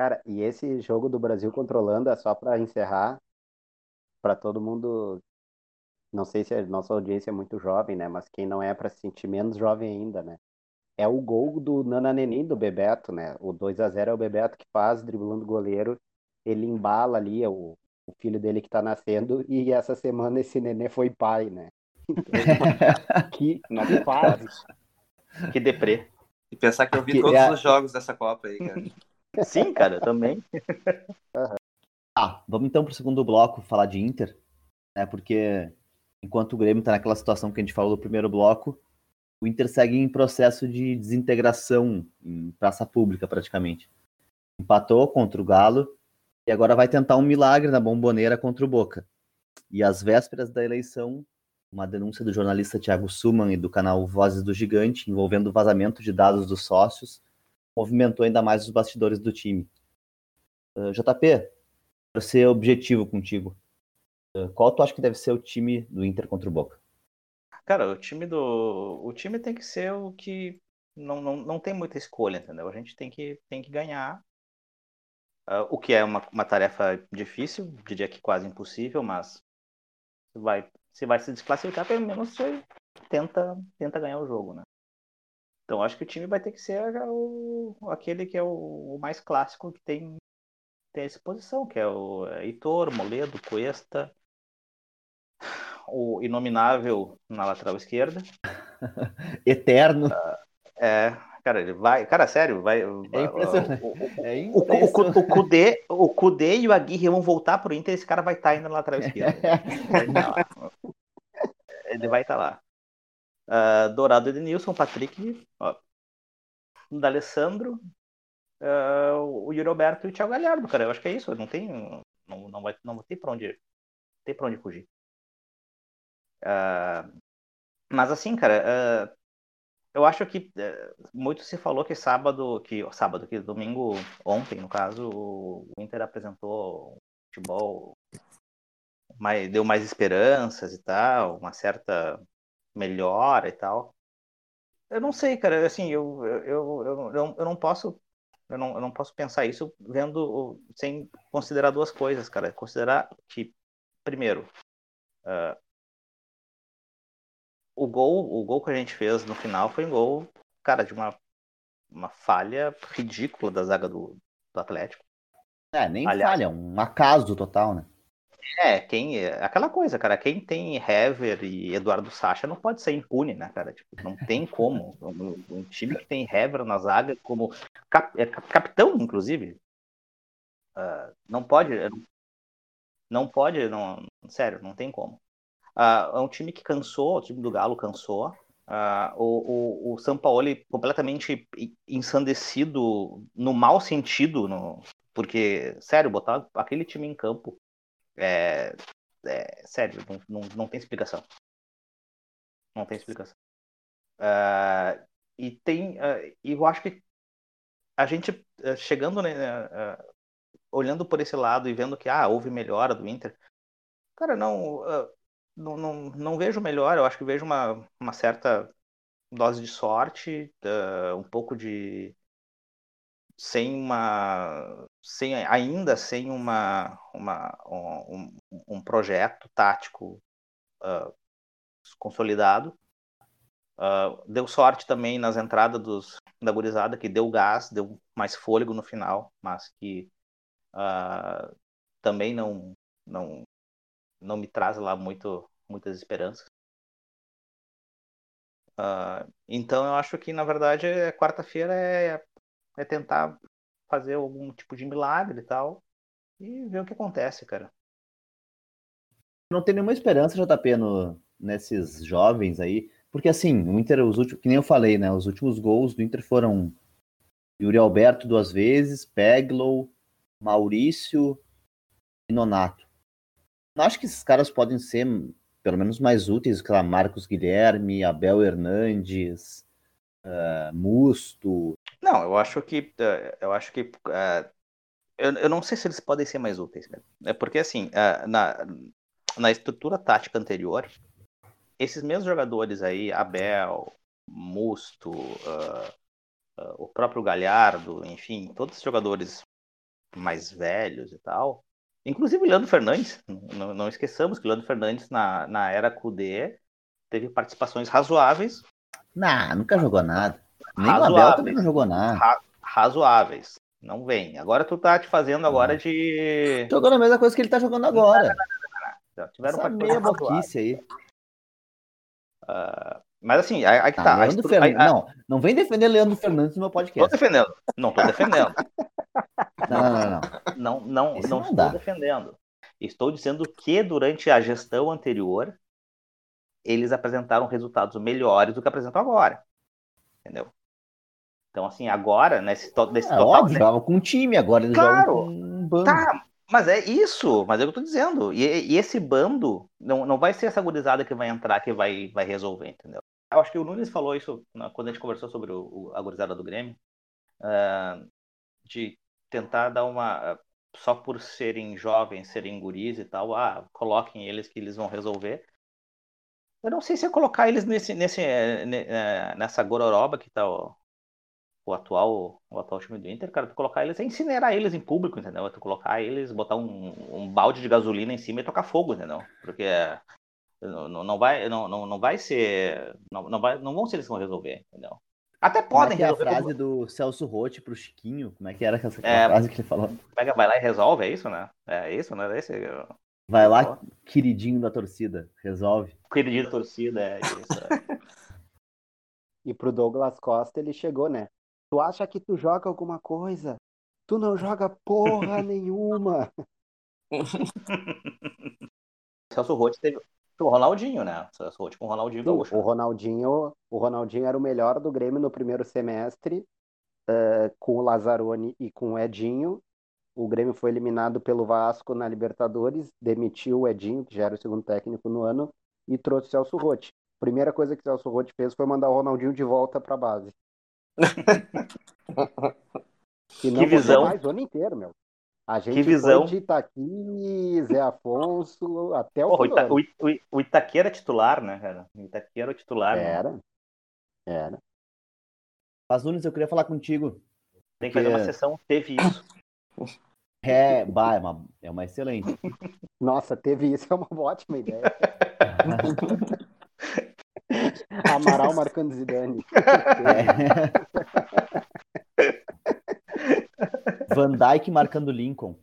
Cara, e esse jogo do Brasil controlando é só para encerrar, para todo mundo. Não sei se a nossa audiência é muito jovem, né? Mas quem não é para se sentir menos jovem ainda, né? É o gol do Nananenim do Bebeto, né? O 2 a 0 é o Bebeto que faz, driblando o goleiro. Ele embala ali, é o, o filho dele que tá nascendo, e essa semana esse nenê foi pai, né? Então, [laughs] que Não fase. Que deprê. E pensar que eu vi Que todos é- os jogos dessa Copa aí, cara. Sim, cara, eu também. Ah, vamos então pro segundo bloco falar de Inter, né? Porque enquanto o Grêmio tá naquela situação que a gente falou do primeiro bloco, o Inter segue em processo de desintegração em praça pública, praticamente. Empatou contra o Galo e agora vai tentar um milagre na bomboneira contra o Boca. E às vésperas da eleição, uma denúncia do jornalista Thiago Suman e do canal Vozes do Gigante envolvendo o vazamento de dados dos sócios movimentou ainda mais os bastidores do time. Uh, JP, para ser objetivo contigo, uh, qual tu acha que deve ser o time do Inter contra o Boca? Cara, o time do. O time tem que ser o que. Não, não, não tem muita escolha, entendeu? A gente tem que, tem que ganhar. Ah, o que é uma, uma tarefa difícil, diria que quase impossível, mas vai, se vai se desclassificar, pelo menos você tenta, tenta ganhar o jogo, né? Então acho que o time vai ter que ser o, aquele que é o, o mais clássico que tem, tem essa posição, que é o Heitor, Moledo, Cuesta, o inominável na lateral esquerda. [laughs] Eterno. É, cara, ele vai. Cara, sério, vai. É impressionante. O, o, [laughs] É o, o, o, Kudê, o Kudê e o Aguirre vão voltar pro Inter, esse cara vai estar ainda na lateral [laughs] esquerda. Ele vai tá lá. Ele vai estar lá. Uh, Dourado Edenilson, Patrick, ó, D'Alessandro, uh, o Yuri Alberto e o Thiago Galhardo, cara. Eu acho que é isso. Não tem. Não, não, vai, não tem pra onde. Tem pra onde fugir. Uh, mas assim, cara, uh, eu acho que uh, muito se falou que sábado, que sábado, que domingo, ontem, no caso, o Inter apresentou futebol, mais, deu mais esperanças e tal, uma certa melhora e tal. Eu não sei, cara, assim, eu, eu, eu, eu, eu não posso eu não, eu não posso pensar isso vendo sem considerar duas coisas, cara. Considerar que, primeiro, uh, o gol, o gol que a gente fez no final foi um gol, cara, de uma, uma falha ridícula da zaga do, do Atlético. É, nem Aliás, falha, um acaso total, né? É, quem, aquela coisa, cara, quem tem Hever e Eduardo Sacha não pode ser impune, né, cara? Tipo, não tem como. [laughs] Um, um, time que tem Hever na zaga como cap, é, capitão, inclusive, uh, não pode, não pode, não, sério, não tem como. Uh, é um time que cansou, o time do Galo cansou. Uh, o, o, o São Paulo completamente ensandecido no mau sentido, no, porque, sério, botar aquele time em campo é, é sério, não, não, não, tem explicação. Não tem explicação. Uh, e tem, uh, eu acho que a gente uh, chegando, né, olhando por esse lado e vendo que ah, houve melhora do Inter, cara, não, não, não, não vejo melhor. Eu acho que vejo uma, uma certa dose de sorte, um pouco de sem uma sem ainda sem uma, uma um, um projeto tático uh, consolidado. Uh, deu sorte também nas entradas dos, da gurizada que deu gás deu mais fôlego no final mas que uh, também não não não me traz lá muito muitas esperanças. Então eu acho que na verdade quarta-feira é é tentar fazer algum tipo de milagre e tal e ver o que acontece, cara. Não tem nenhuma esperança, JP, no, nesses jovens aí, porque assim, o Inter, os últimos, que nem eu falei, né, os últimos gols do Inter foram Yuri Alberto duas vezes, Peglow, Maurício e Nonato. Eu acho que esses caras podem ser pelo menos mais úteis que lá, Marcos Guilherme, Abel Hernandes, uh, Musto. Não, eu acho que uh, eu acho que uh, eu, eu não sei se eles podem ser mais úteis, cara. É porque assim, na, na estrutura tática anterior, esses mesmos jogadores aí, Abel, Musto, o próprio Galhardo, enfim, todos os jogadores mais velhos e tal, inclusive Leandro Fernandes, não, não esqueçamos que Leandro Fernandes na, na era QD teve participações razoáveis. Não, nunca jogou nada. Nem o Abel também não jogou nada. Ra razoáveis. Não vem. Agora tu tá te fazendo agora de. Jogando a mesma coisa que ele tá jogando agora. Tiveram Essa meia boquice aí. Uh, mas assim, aí, que ah, tá. Leandro Fern... Não, não vem defender Leandro Fernandes no meu podcast. Tô defendendo. Não tô defendendo. [laughs] não, não, não. Não, não, não, não estou dá. defendendo. Estou dizendo que durante a gestão anterior, eles apresentaram resultados melhores do que apresentam agora. Entendeu? Então, assim, agora, nesse, nesse é, total. Óbvio, jogava com um time, agora eles claro, um bando. Tá, mas é isso, mas é o que eu tô dizendo. E, e, esse bando não, não vai ser essa gurizada que vai entrar que vai, vai resolver, entendeu? Eu acho que o Nunes falou isso quando a gente conversou sobre o, o, a gurizada do Grêmio, uh, de tentar dar uma. Só por serem jovens, serem guris e tal, ah, coloquem eles que eles vão resolver. Eu não sei se é colocar eles nesse, nesse, eh, eh, nessa gororoba que tá o, atual, o atual time do Inter, cara, tu colocar eles é incinerar eles em público, entendeu? É tu colocar eles, botar um, um balde de gasolina em cima e tocar fogo, entendeu? Porque não, não, vai, não, não, não vai ser. Não, não, vai, não vão ser eles que vão resolver, entendeu? Até podem como é que é a frase do Celso Rotti pro Chiquinho? Como é que era essa é, frase que ele falou? Pega, vai lá e resolve, é isso, né? É isso, né? Esse, Vai lá, queridinho da torcida, resolve. Queridinho da torcida, é isso. É. [laughs] e pro Douglas Costa ele chegou, né? Tu acha que tu joga alguma coisa? Tu não [laughs] joga porra nenhuma. [laughs] Celso Rotti teve o Ronaldinho, né? Celso Rotti com o Ronaldinho Gaúcho. O Ronaldinho, o Ronaldinho era o melhor do Grêmio no primeiro semestre, uh, com o Lazzaroni e com o Edinho. O Grêmio foi eliminado pelo Vasco na Libertadores, demitiu o Edinho, que já era o segundo técnico no ano, e trouxe o Celso Rotti. Primeira coisa que o Celso Rotti fez foi mandar o Ronaldinho de volta para a base. Que visão. mais o ano inteiro, meu. A gente que visão. de Itaqui, Zé Afonso, até o, Porra, o, Ita o, o Itaqui era titular, né, cara? O Itaqui era o titular. Era. Né? Era. Mas, Nunes, eu queria falar contigo. Tem que fazer uma sessão, teve isso. É, bah, é, uma, é uma excelente. [laughs] Nossa, teve isso, é uma ótima ideia. [laughs] Amaral marcando Zidane. [laughs] É. Van Dyke marcando Lincoln.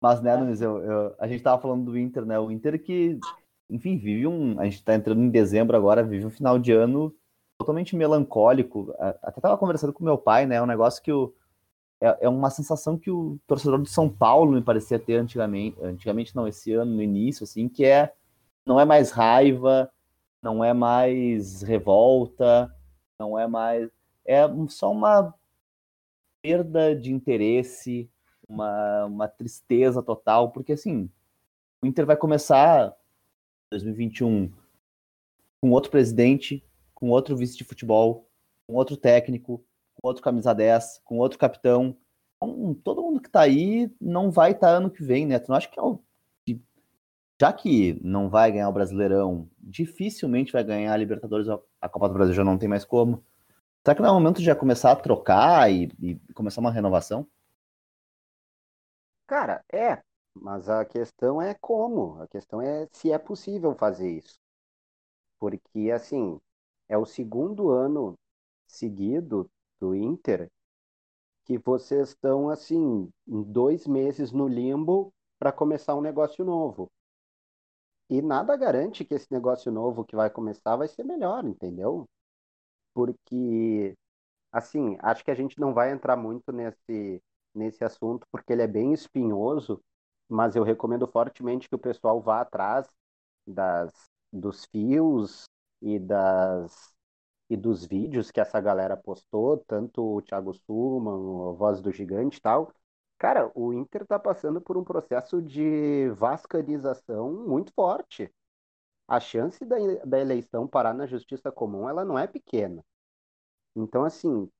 Mas, né, Nunes, eu, eu, a gente tava falando do Inter, né? O Inter que, enfim, vive um. A gente tá entrando em dezembro agora, vive um final de ano totalmente melancólico. Até tava conversando com meu pai, né? É um negócio que o, é, é uma sensação que o torcedor de São Paulo me parecia ter antigamente, antigamente não, esse ano, no início, assim, que é não é mais raiva, não é mais revolta, não é mais. É só uma perda de interesse, uma, uma tristeza total, porque assim, o Inter vai começar 2021 com outro presidente, com outro vice de futebol, com outro técnico, outro camisa 10, com outro capitão. Então, todo mundo que tá aí não vai estar tá ano que vem, né? Tu não acha que é o já que não vai ganhar o Brasileirão, dificilmente vai ganhar a Libertadores, a Copa do Brasil já não tem mais como. Será que não é o momento de já começar a trocar e, e começar uma renovação? Cara, é, mas a questão é como. A questão é se é possível fazer isso. Porque, assim, é o segundo ano seguido do Inter que vocês estão, assim, dois meses no limbo para começar um negócio novo. E nada garante que esse negócio novo que vai começar vai ser melhor, entendeu? Porque, assim, acho que a gente não vai entrar muito nesse, nesse assunto, porque ele é bem espinhoso, mas eu recomendo fortemente que o pessoal vá atrás das, dos fios e das e dos vídeos que essa galera postou, tanto o Thiago Suman, a Voz do Gigante e tal, Cara, o Inter está passando por um processo de vascanização muito forte. A chance da, da eleição parar na justiça comum, ela não é pequena. Então, assim,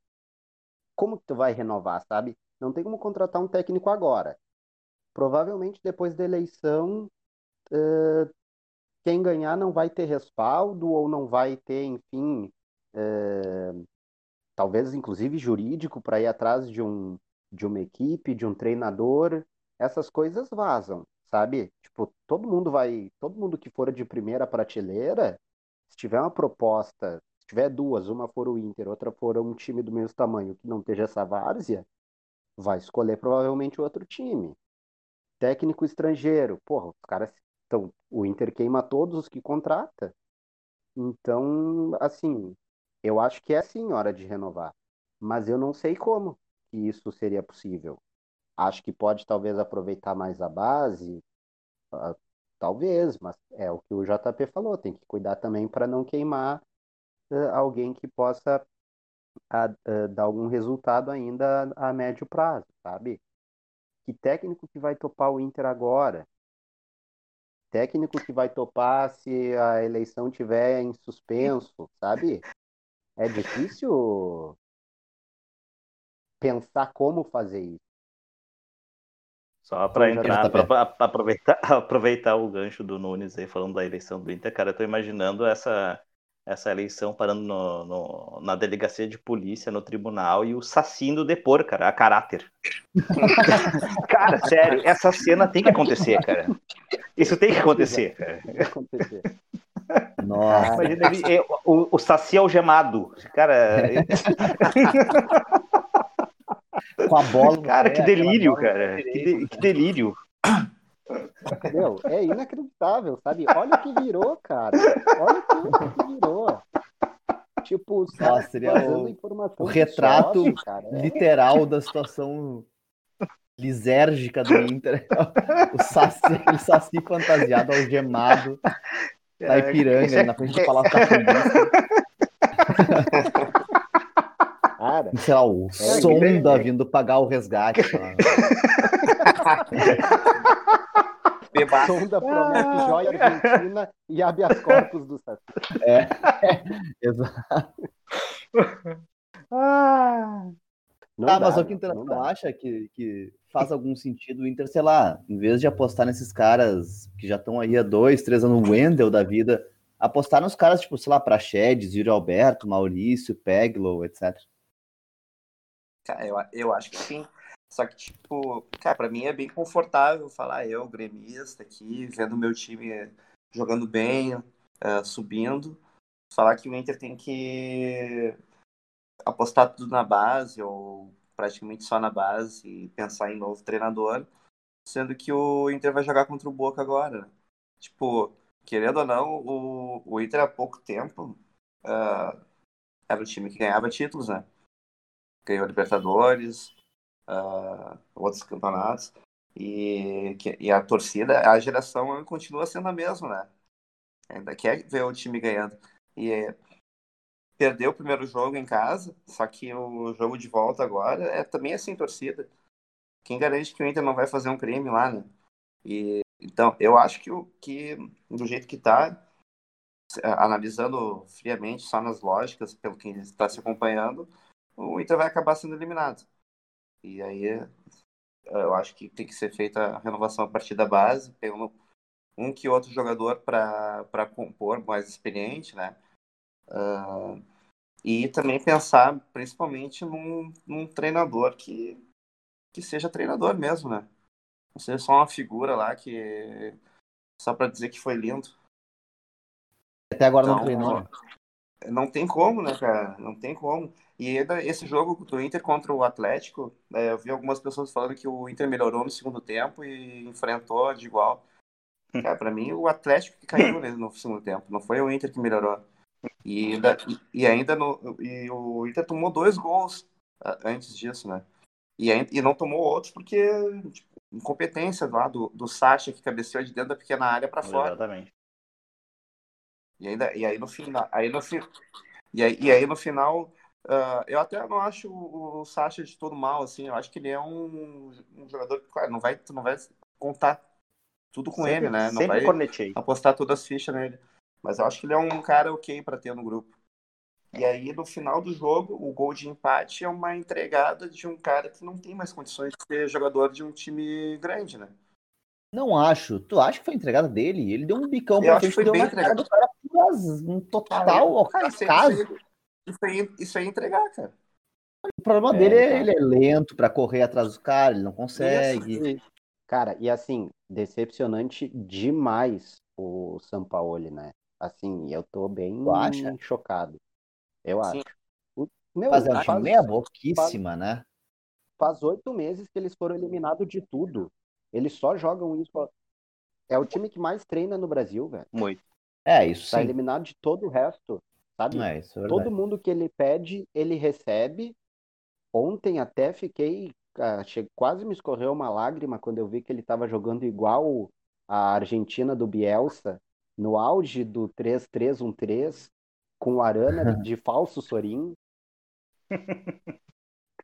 como que tu vai renovar, sabe? Não tem como contratar um técnico agora. Provavelmente depois da eleição, uh, quem ganhar não vai ter respaldo ou não vai ter, enfim, uh, talvez inclusive jurídico para ir atrás de um de uma equipe, de um treinador, essas coisas vazam, sabe? Tipo, todo mundo vai, todo mundo que for de primeira prateleira, se tiver uma proposta, se tiver duas, uma for o Inter, outra for um time do mesmo tamanho que não esteja essa várzea, vai escolher provavelmente outro time. Técnico estrangeiro, porra, os caras estão, o Inter queima todos os que contrata. Então, assim, eu acho que é sim hora de renovar, mas eu não sei como que isso seria possível. Acho que pode talvez aproveitar mais a base, uh, talvez, mas é o que o JP falou, tem que cuidar também para não queimar uh, alguém que possa uh, dar algum resultado ainda a, médio prazo, sabe? Que técnico que vai topar o Inter agora? Técnico que vai topar se a eleição tiver em suspenso, sabe? É difícil pensar como fazer isso. Só para entrar, pra, aproveitar, [laughs] aproveitar o gancho do Nunes aí falando da eleição do Inter, cara, eu tô imaginando essa, essa eleição parando no, no, na delegacia de polícia, no tribunal, e o Sacindo depor, cara, a caráter. [laughs] cara, sério, essa cena tem que acontecer, cara. Isso tem que acontecer, cara. Tem que acontecer. Nossa. Imagina ele, o, o Saci algemado. Cara. com a bola. Cara, que delírio, cara. Que, de, que, delírio. Meu, é inacreditável, sabe? Olha o que virou, cara. Olha o que virou. Tipo, Nossa, seria o, o retrato cara, é. literal da situação lisérgica do Inter. [laughs] o saci, o saci fantasiado, algemado, da Ipiranga, [laughs] na frente do Palácio da Polícia. [laughs] Cara, sei lá, o é, sonda é. vindo pagar o resgate. [laughs] sonda promete joia argentina e habeas corpus do Saci. É, é, exato. Ah, não ah, dá, mas o que não acha que, que faz algum sentido o Inter, sei lá, em vez de apostar nesses caras que já estão aí há dois, três anos, o Wendel da vida, apostar nos caras, tipo, sei lá, Praxedes, Yuri Alberto, Maurício, Peglo, etc. Eu, eu acho que sim. Só que, tipo, cara, pra mim é bem confortável falar eu, gremista, aqui, vendo meu time jogando bem, uh, subindo. Falar que o Inter tem que apostar tudo na base, ou praticamente só na base, e pensar em novo treinador, sendo que o Inter vai jogar contra o Boca agora. Né? Tipo, querendo ou não, o, o Inter há pouco tempo uh, era o time que ganhava títulos, né? ganhou Libertadores, uh, outros campeonatos. E, e a torcida, a geração continua sendo a mesma, né? Ainda quer ver o time ganhando. E perdeu o primeiro jogo em casa, só que o jogo de volta agora é também assim torcida. Quem garante que o Inter não vai fazer um crime lá, né? E, então, eu acho que, o, que do jeito que tá, analisando friamente, só nas lógicas, pelo que está se acompanhando, o Inter vai acabar sendo eliminado. E aí eu acho que tem que ser feita a renovação a partir da base, pegando um que outro jogador para compor mais experiente, né? Uh, e também pensar principalmente num, num treinador que, que seja treinador mesmo, né? Não seja só uma figura lá que só para dizer que foi lindo. Até agora então, não treinou. Né? Não tem como, né, cara? Não tem como. E esse jogo do Inter contra o Atlético, é, eu vi algumas pessoas falando que o Inter melhorou no segundo tempo e enfrentou de igual. Hum. Cara, pra mim, o Atlético que caiu no segundo tempo, não foi o Inter que melhorou. E, e ainda no, e o Inter tomou dois gols antes disso, né? E, e não tomou outros porque tipo, incompetência lá do, do Sacha que cabeceou de dentro da pequena área para fora. Exatamente. E, ainda, e aí no final, aí no, e aí, e aí no final Uh, eu até não acho o, o Sacha de todo mal, assim. Eu acho que ele é um, um jogador que, claro, não vai, tu não vai contar tudo com sempre, ele, né? Não sempre vai cornetei. apostar todas as fichas nele. Mas eu acho que ele é um cara ok para ter no grupo. E aí, no final do jogo, o gol de empate é uma entregada de um cara que não tem mais condições de ser jogador de um time grande, né? Não acho. Tu acha que foi entregada dele? Ele deu um bicão Eu pra acho que frente foi deu bem na cara entregado. do cara um total ao Cara, isso, caso. isso, aí, isso, aí, isso é entregar, cara. O problema É, dele é tá. ele é lento pra correr atrás dos caras, ele não consegue. E, cara, e assim, decepcionante demais o Sampaoli, né? Assim, eu tô bem chocado. Eu Sim. acho. O- Meu, Mas time faz, meia boquíssima, né? faz oito meses que eles foram eliminados de tudo. Eles só jogam isso. É o time que mais treina no Brasil, velho. Muito. É, isso Tá sim. eliminado de todo o resto, sabe? É, isso é verdade. Todo mundo que ele pede, ele recebe. Ontem até fiquei, ah, quase me escorreu uma lágrima quando eu vi que ele estava jogando igual a Argentina do Bielsa, no auge do 3-3-1-3, com o Arana de falso Sorin. [laughs]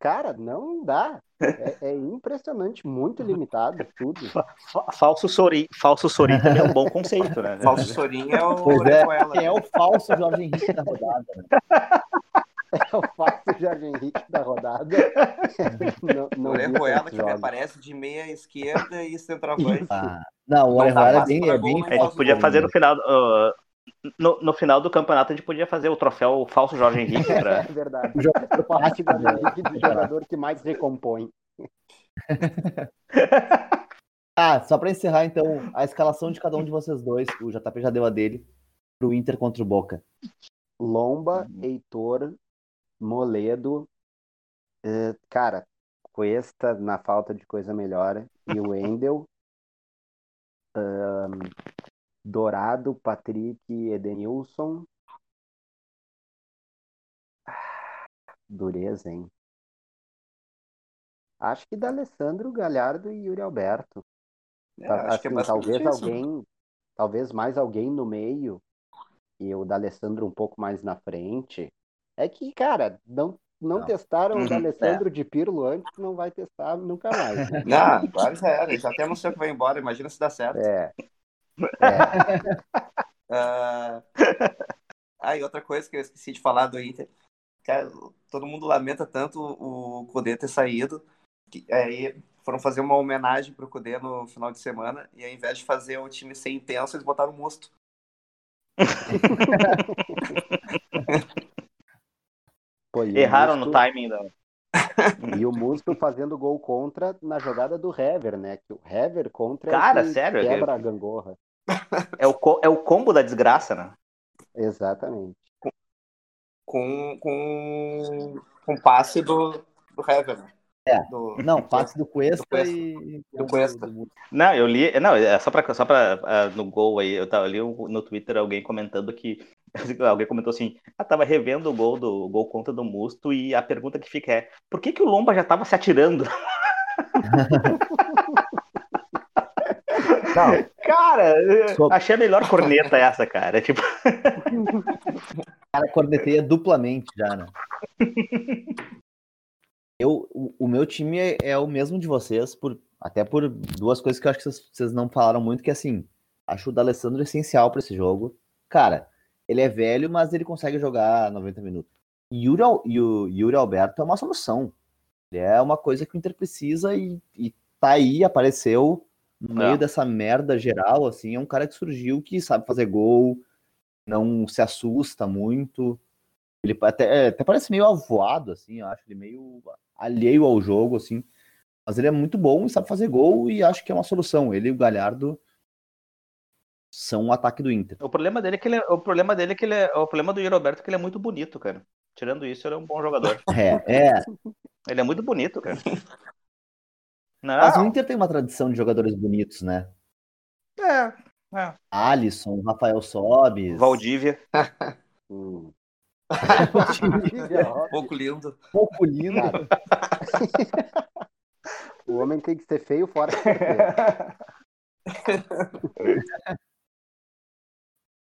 Cara, não dá. É, é impressionante, muito limitado [laughs] tudo. Fa- Falso Sorin, falso Sorin também é um bom conceito, né? Falso Sorin é o Pois é, é o falso Jorge Henrique da rodada? né? [laughs] É o Jorge Henrique da rodada. [laughs] Não, O não vi Orejuela que me aparece de meia esquerda e centroavante. Ah, não, o Orejuela é bem, é bem A gente podia fazer no final, uh, no, no final do campeonato, a gente podia fazer o troféu falso Jorge [laughs] Henrique É pra... verdade. O né? liga de jogador que mais recompõe. [laughs] Ah, só pra encerrar então, a escalação de cada um de vocês dois, o JP já deu a dele, pro Inter contra o Boca. Lomba, Uhum. Heitor, Moledo, eh, cara, Cuesta na falta de coisa melhor, e o Wendel, [laughs] ahn, Dourado, Patrick, Edenilson. Ah, [sighs] Dureza, hein? Acho que da Alessandro, Galhardo e Yuri Alberto. É, acho que é assim, talvez isso. alguém, talvez mais alguém no meio e o D'Alessandro um pouco mais na frente. É que, cara, não, não, Não. testaram o Uhum, D'Alessandro de Pirlo antes, não vai testar nunca mais. né? [laughs] Não, agora já era. Já até anunciou que vai embora. Imagina se dá certo. É. É. [laughs] Ah, ah, e outra coisa que eu esqueci de falar do Inter. Cara, todo mundo lamenta tanto o Cudê ter saído. Que aí foram fazer uma homenagem pro Cudê no final de semana. E ao invés de fazer o time ser intenso, eles botaram o Musto. [laughs] Pô, e o Erraram no Musto- timing da... [laughs] E o Musto fazendo gol contra na jogada do Hever, né? Que o Hever contra é o Cara, que sério, quebra a gangorra. É o, co- é o combo da desgraça, né? Exatamente. Com, com, com passe do, do Hever. né? É. Do, Não, [laughs] passe do Cuesta, Do Cuesta. e. Do Cuesta. Não, eu li. Não, é só pra, só pra ah, no gol aí, eu tava ali no Twitter alguém comentando que. [laughs] Alguém comentou assim: ah, tava revendo o gol do o gol contra do Musto e a pergunta que fica é: por que, que o Lomba já tava se atirando? [laughs] Não, Cara, Só- achei a melhor corneta essa, cara. Tipo, o cara corneteia duplamente já, né? Eu, o, o meu time é, é o mesmo de vocês, por, até por duas coisas que eu acho que vocês, vocês não falaram muito, que assim, acho o D'Alessandro essencial para esse jogo. Cara, ele é velho, mas ele consegue jogar 90 minutos. E Yuri, e o Yuri Alberto é uma solução. Ele é uma coisa que o Inter precisa e, e tá aí, apareceu no meio É. dessa merda geral, assim, é um cara que surgiu que sabe fazer gol, não se assusta muito. Ele até, até parece meio avoado, assim, eu acho ele meio alheio ao jogo, assim. Mas ele é muito bom e sabe fazer gol e acho que é uma solução. Ele e o Galhardo são um ataque do Inter. o problema dele é que ele é- o problema dele é que ele é, o problema do Yuri Alberto é que ele é muito bonito, cara. Tirando isso, ele é um bom jogador. [laughs] É, é. Ele é muito bonito, cara. [laughs] Não, Mas o Inter tem uma tradição de jogadores bonitos, né? é, é. Alisson, Rafael Sobis. Valdívia. [laughs] Hum. [laughs] pouco lindo. Pouco lindo. O homem tem que ser feio fora. [laughs]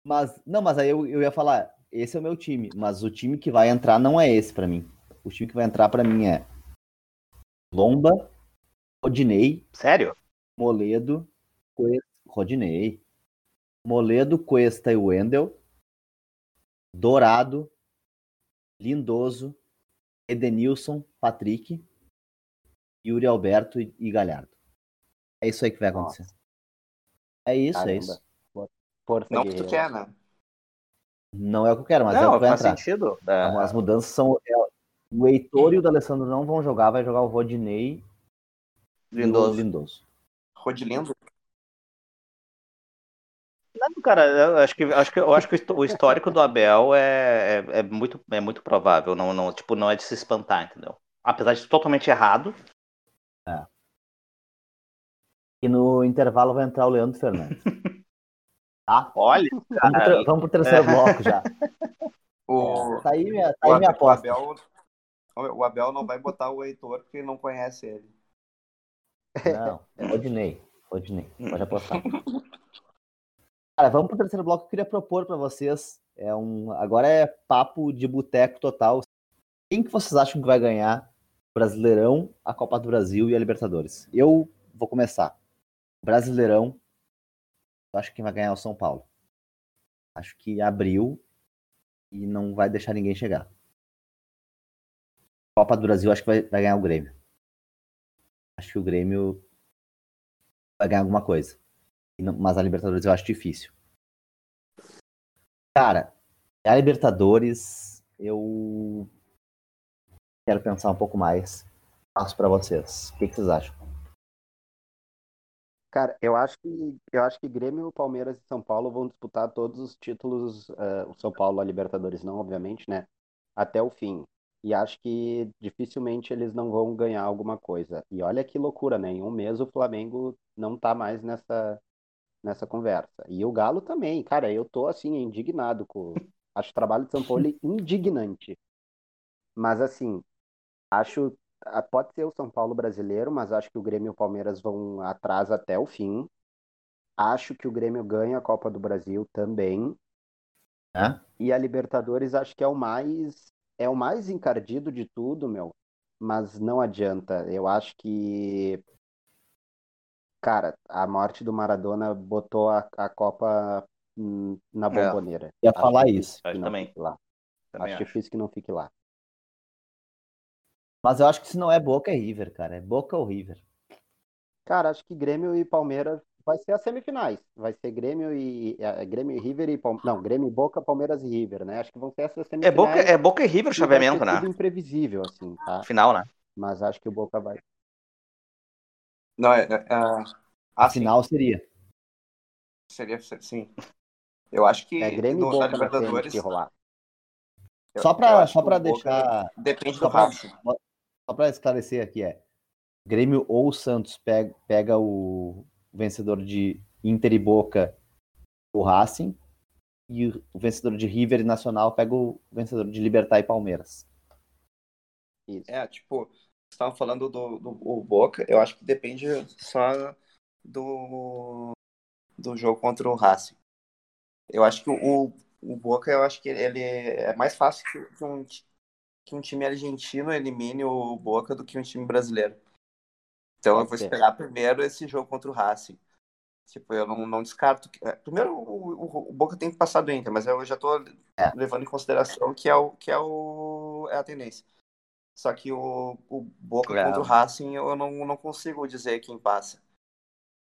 Mas, não, mas aí eu, eu ia falar, esse é o meu time, mas o time que vai entrar não é esse pra mim. O time que vai entrar pra mim é Lomba, Rodinei, Sério? Moledo, Cuesta, Rodinei, Moledo, Cuesta e Wendel, Dourado, Lindoso, Edenilson, Patrick, Yuri Alberto e Galhardo. É isso aí que vai acontecer. É isso, é Caramba. isso. Força Não que tu quer, né? Não é o que eu quero, mas é o não, que vai faz entrar. sentido. Então, É, As mudanças são. é, o Heitor e o D'Alessandro não vão jogar, vai jogar o Rodinei e o Lindoso. Lindoso. Rodilindo. Cara, eu acho que, acho que, eu acho que o histó- o histórico do Abel é, é, é muito, é muito provável. Não, não, tipo, não é de se espantar, entendeu? Apesar de ser totalmente errado. E no intervalo vai entrar o Leandro Fernandes. [laughs] Tá? Olha, Vamos pro, ter- vamos pro terceiro bloco já. [laughs] O, Tá aí minha, tá o, aí minha Abel, o, aposta. Abel, o Abel não vai botar o Heitor porque não conhece ele. Não, é Rodinei. Rodinei. Pode apostar. [laughs] Cara, vamos pro terceiro bloco. Eu queria propor para vocês. É um, agora é papo de boteco total. Quem que vocês acham que vai ganhar o Brasileirão, a Copa do Brasil e a Libertadores? Eu vou começar. Brasileirão, eu acho que quem vai ganhar é o São Paulo. Acho que abriu e não vai deixar ninguém chegar. Copa do Brasil, acho que vai, vai ganhar o Grêmio. Acho que o Grêmio vai ganhar alguma coisa. Mas a Libertadores eu acho difícil. Cara, a Libertadores eu quero pensar um pouco mais. Passo pra vocês. O que, que vocês acham? Cara, eu acho que eu acho que Grêmio, Palmeiras e São Paulo vão disputar todos os títulos, eh, o São Paulo a Libertadores não, obviamente, né? Até o fim. E acho que dificilmente eles não vão ganhar alguma coisa. E olha que loucura, né? Em um mês o Flamengo não tá mais nessa nessa conversa. E o Galo também, cara, eu tô assim indignado com, [laughs] acho o trabalho de São Paulo indignante. Mas assim, acho ah, Pode ser o São Paulo brasileiro, mas acho que o Grêmio e o Palmeiras vão atrás até o fim. Acho que o Grêmio ganha a Copa do Brasil também. Hã? E a Libertadores acho que é o mais é o mais encardido de tudo, meu. Mas não adianta. Eu acho que cara, a morte do Maradona botou a, a Copa hum, na bomboneira. Ia Acho falar isso. que Acho não também. fique lá. também Acho acho. difícil que não fique lá. Mas eu acho que se não é Boca, é River, cara. É Boca ou River. Cara, acho que Grêmio e Palmeiras vai ser as semifinais. Vai ser Grêmio e é, Grêmio e River e Palmeiras. Não, Grêmio e Boca, Palmeiras e River, né? Acho que vão ser essas É semifinais. Boca, é Boca e River o chaveamento, né? tudo imprevisível, assim, tá? Final, né? Mas acho que o Boca vai. Não, é. é, é A ah, sim, final seria. seria sim. Eu acho que É Grêmio no- e Boca na na frente Libertadores. que rolar. eu- Só acho só pra o Boca deixar. Depende Só do pra, Racing. só pra esclarecer aqui, é. Grêmio ou Santos pega, pega o vencedor de Inter e Boca, o Racing, e o vencedor de River e Nacional pega o vencedor de Libertar e Palmeiras. Isso. É, tipo, estava falando do, do o Boca, eu acho que depende só do, do jogo contra o Racing. Eu acho que o, o Boca, eu acho que ele é mais fácil que, um, que um time argentino elimine o Boca do que um time brasileiro. Então eu vou esperar primeiro esse jogo contra o Racing. Tipo, eu não, não descarto. Que, é, primeiro, o, o, o Boca tem que passar do Inter, mas eu já tô É. levando em consideração que é, o, que é, o, é a tendência. Só que o, o Boca É. contra o Racing eu não, não consigo dizer quem passa.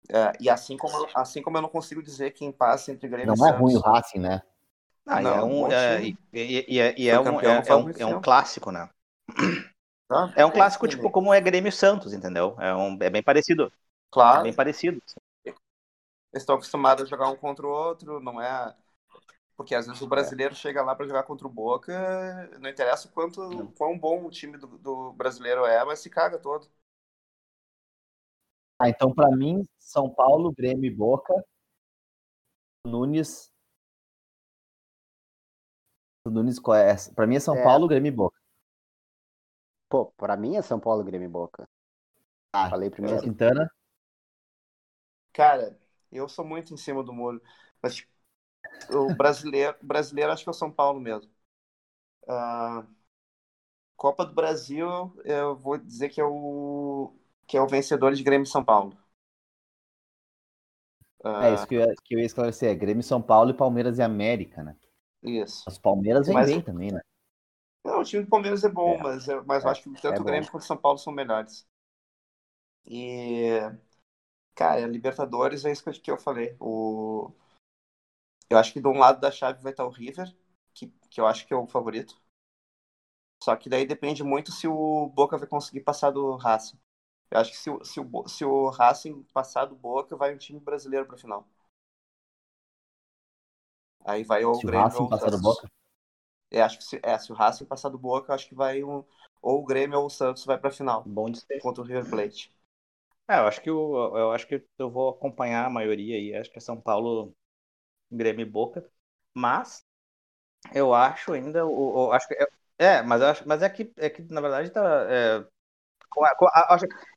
É, e assim como, assim como eu não consigo dizer quem passa entre Grêmio Não e é Santos. ruim o Racing, né? Ah, e Não, é um, é, e, e- e é, e é um, é, não é um, é um clássico, né? Tá? É um clássico, Entendi. tipo, como é Grêmio e Santos, entendeu? É, um, é bem parecido. É Claro, bem parecido. eles estão acostumados a jogar um contra o outro, não é. Porque às vezes o brasileiro chega lá para jogar contra o Boca, não interessa o quanto, Não. quão bom o time do, do brasileiro é, mas se caga todo. Ah, então pra mim, São Paulo, Grêmio e Boca, Nunes. O Nunes, qual é essa? Pra mim é São É. Paulo, Grêmio e Boca. Pô, pra mim é São Paulo, Grêmio e Boca. Ah, Falei primeiro. Quintana. Cara, eu sou muito em cima do muro. Mas, tipo, O brasileiro, brasileiro acho que é o São Paulo mesmo. Uh, Copa do Brasil, eu vou dizer que é o que é o vencedor de Grêmio São Paulo. Uh, é isso que eu, ia, que eu ia esclarecer, é Grêmio São Paulo e Palmeiras e América, né? Isso. Os Palmeiras vem mas, bem também, né? Não, o time do Palmeiras é bom, é, mas, mas eu acho que tanto é o Grêmio quanto o São Paulo são melhores. E, cara, Libertadores é isso que eu falei. O... Eu acho que de um lado da chave vai estar o River, que, que eu acho que é o favorito. Só que daí depende muito se o Boca vai conseguir passar do Racing. Eu acho que se, se, o, se o Racing passar do Boca, vai um time brasileiro para final. Aí vai o se Grêmio. O Racing passar do Boca? É, acho que se, é, se o Racing passar do Boca, acho que vai um, ou o Grêmio ou o Santos vai para final. Bom de ser. Contra o River Plate. É, eu acho que eu, eu acho que eu vou acompanhar a maioria aí. Acho que é São Paulo, Grêmio e Boca. Mas eu acho ainda, eu acho que é, é, mas acho, mas é que é que na verdade tá é,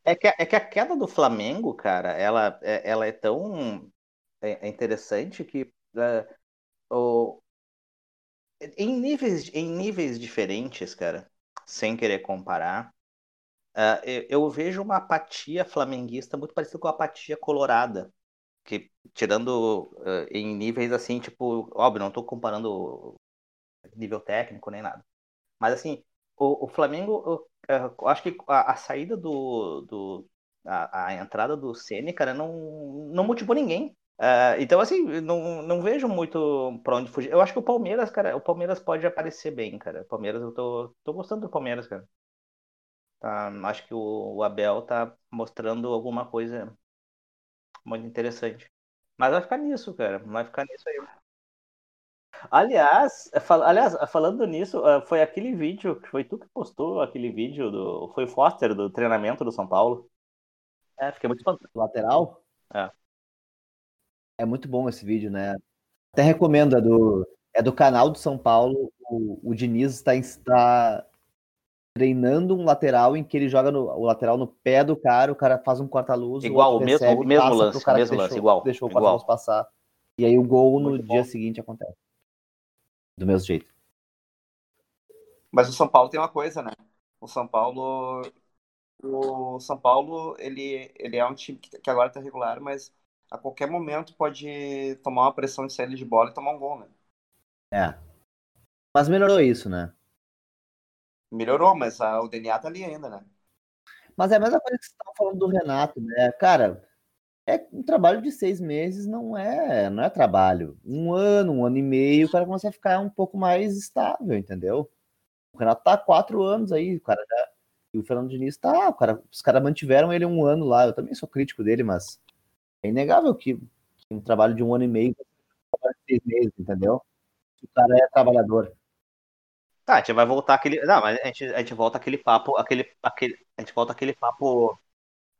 é que, é que a queda do Flamengo, cara, ela, é, ela é tão é, é interessante que é, o, em níveis, em níveis diferentes, cara, sem querer comparar, uh, eu, eu, vejo uma apatia flamenguista muito parecida com a apatia colorada. Que, tirando uh, em níveis assim, tipo, óbvio, não estou comparando nível técnico nem nada. Mas assim, o, o Flamengo, eu, eu acho que a, a saída do. do a, a, entrada do Ceni, cara, não, não motivou ninguém. Uh, então, assim, não, não vejo muito pra onde fugir. Eu acho que o Palmeiras, cara, o Palmeiras pode aparecer bem, cara. O Palmeiras, eu tô, tô gostando do Palmeiras, cara. Tá, acho que o, o, Abel tá mostrando alguma coisa muito interessante. Mas vai ficar nisso, cara. Vai ficar nisso aí. Aliás, fal, aliás, falando nisso, ah, foi aquele vídeo, foi tu que postou aquele vídeo do. Foi o Foster do treinamento do São Paulo. É, fiquei muito espantado. Lateral? É. É muito bom esse vídeo, né? Até recomendo, é do, é do canal do São Paulo. O, o Diniz está, está treinando um lateral em que ele joga no, o lateral no pé do cara, o cara faz um corta-luz. Igual, o mesmo, o mesmo lance, cara mesmo deixou, lance, igual. Deixou o corta-luz passar. E aí o gol no Muito dia bom. seguinte acontece. Do mesmo jeito. Mas o São Paulo tem uma coisa, né? O São Paulo. O São Paulo, ele, ele é um time que, que agora tá regular, mas a qualquer momento pode tomar uma pressão de saída de bola e tomar um gol, né? É. Mas melhorou isso, né? Melhorou, mas a, o DNA tá ali ainda, né? Mas é a mesma coisa que você estava falando do Renato, né? Cara, é um trabalho de seis meses não é, não é trabalho. Um ano, um ano e meio, o cara começa a ficar um pouco mais estável, entendeu? O Renato tá há quatro anos aí, o cara já. E o Fernando Diniz tá, o cara, os caras mantiveram ele um ano lá. Eu também sou crítico dele, mas é inegável que, que um trabalho de um ano e meio, um trabalho de seis meses, entendeu? O cara é trabalhador. Tá, a gente vai voltar aquele. Não, mas a gente, a gente volta aquele papo, aquele, aquele. A gente volta aquele papo.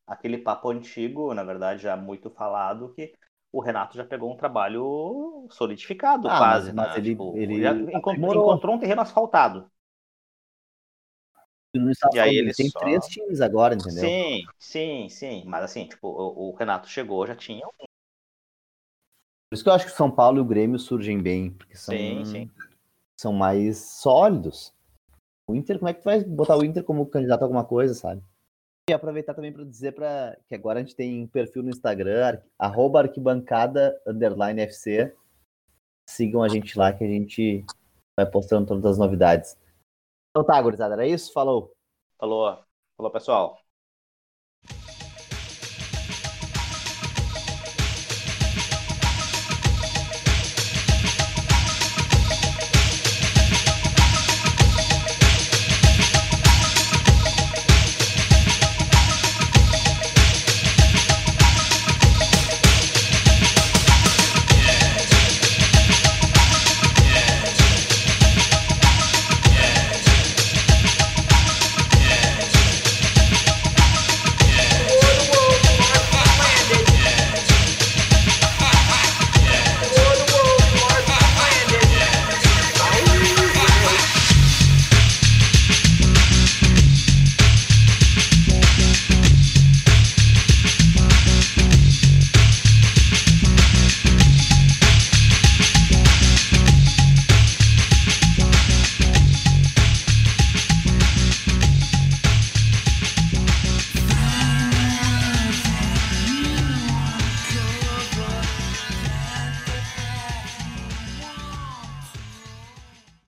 Aquele papo antigo, na verdade, já muito falado, que o Renato já pegou um trabalho solidificado, Ah, quase. mas- mas né? ele- Tipo, ele já encont- aprimorou. encontrou um terreno asfaltado. E aí ele tem só- três times agora, entendeu? Sim, sim, sim. Mas assim, tipo, o, o Renato chegou, já tinha. um- Por isso que eu acho que o São Paulo e o Grêmio surgem bem, porque são, Sim, sim. São mais sólidos. O Inter, como é que tu vai botar o Inter como candidato a alguma coisa, sabe? E aproveitar também para dizer para que agora a gente tem perfil no Instagram, ar- arroba arquibancada underline FC. Sigam a gente lá que a gente vai postando todas as novidades. Então tá, gurizada, era isso? Falou! Falou, falou, pessoal.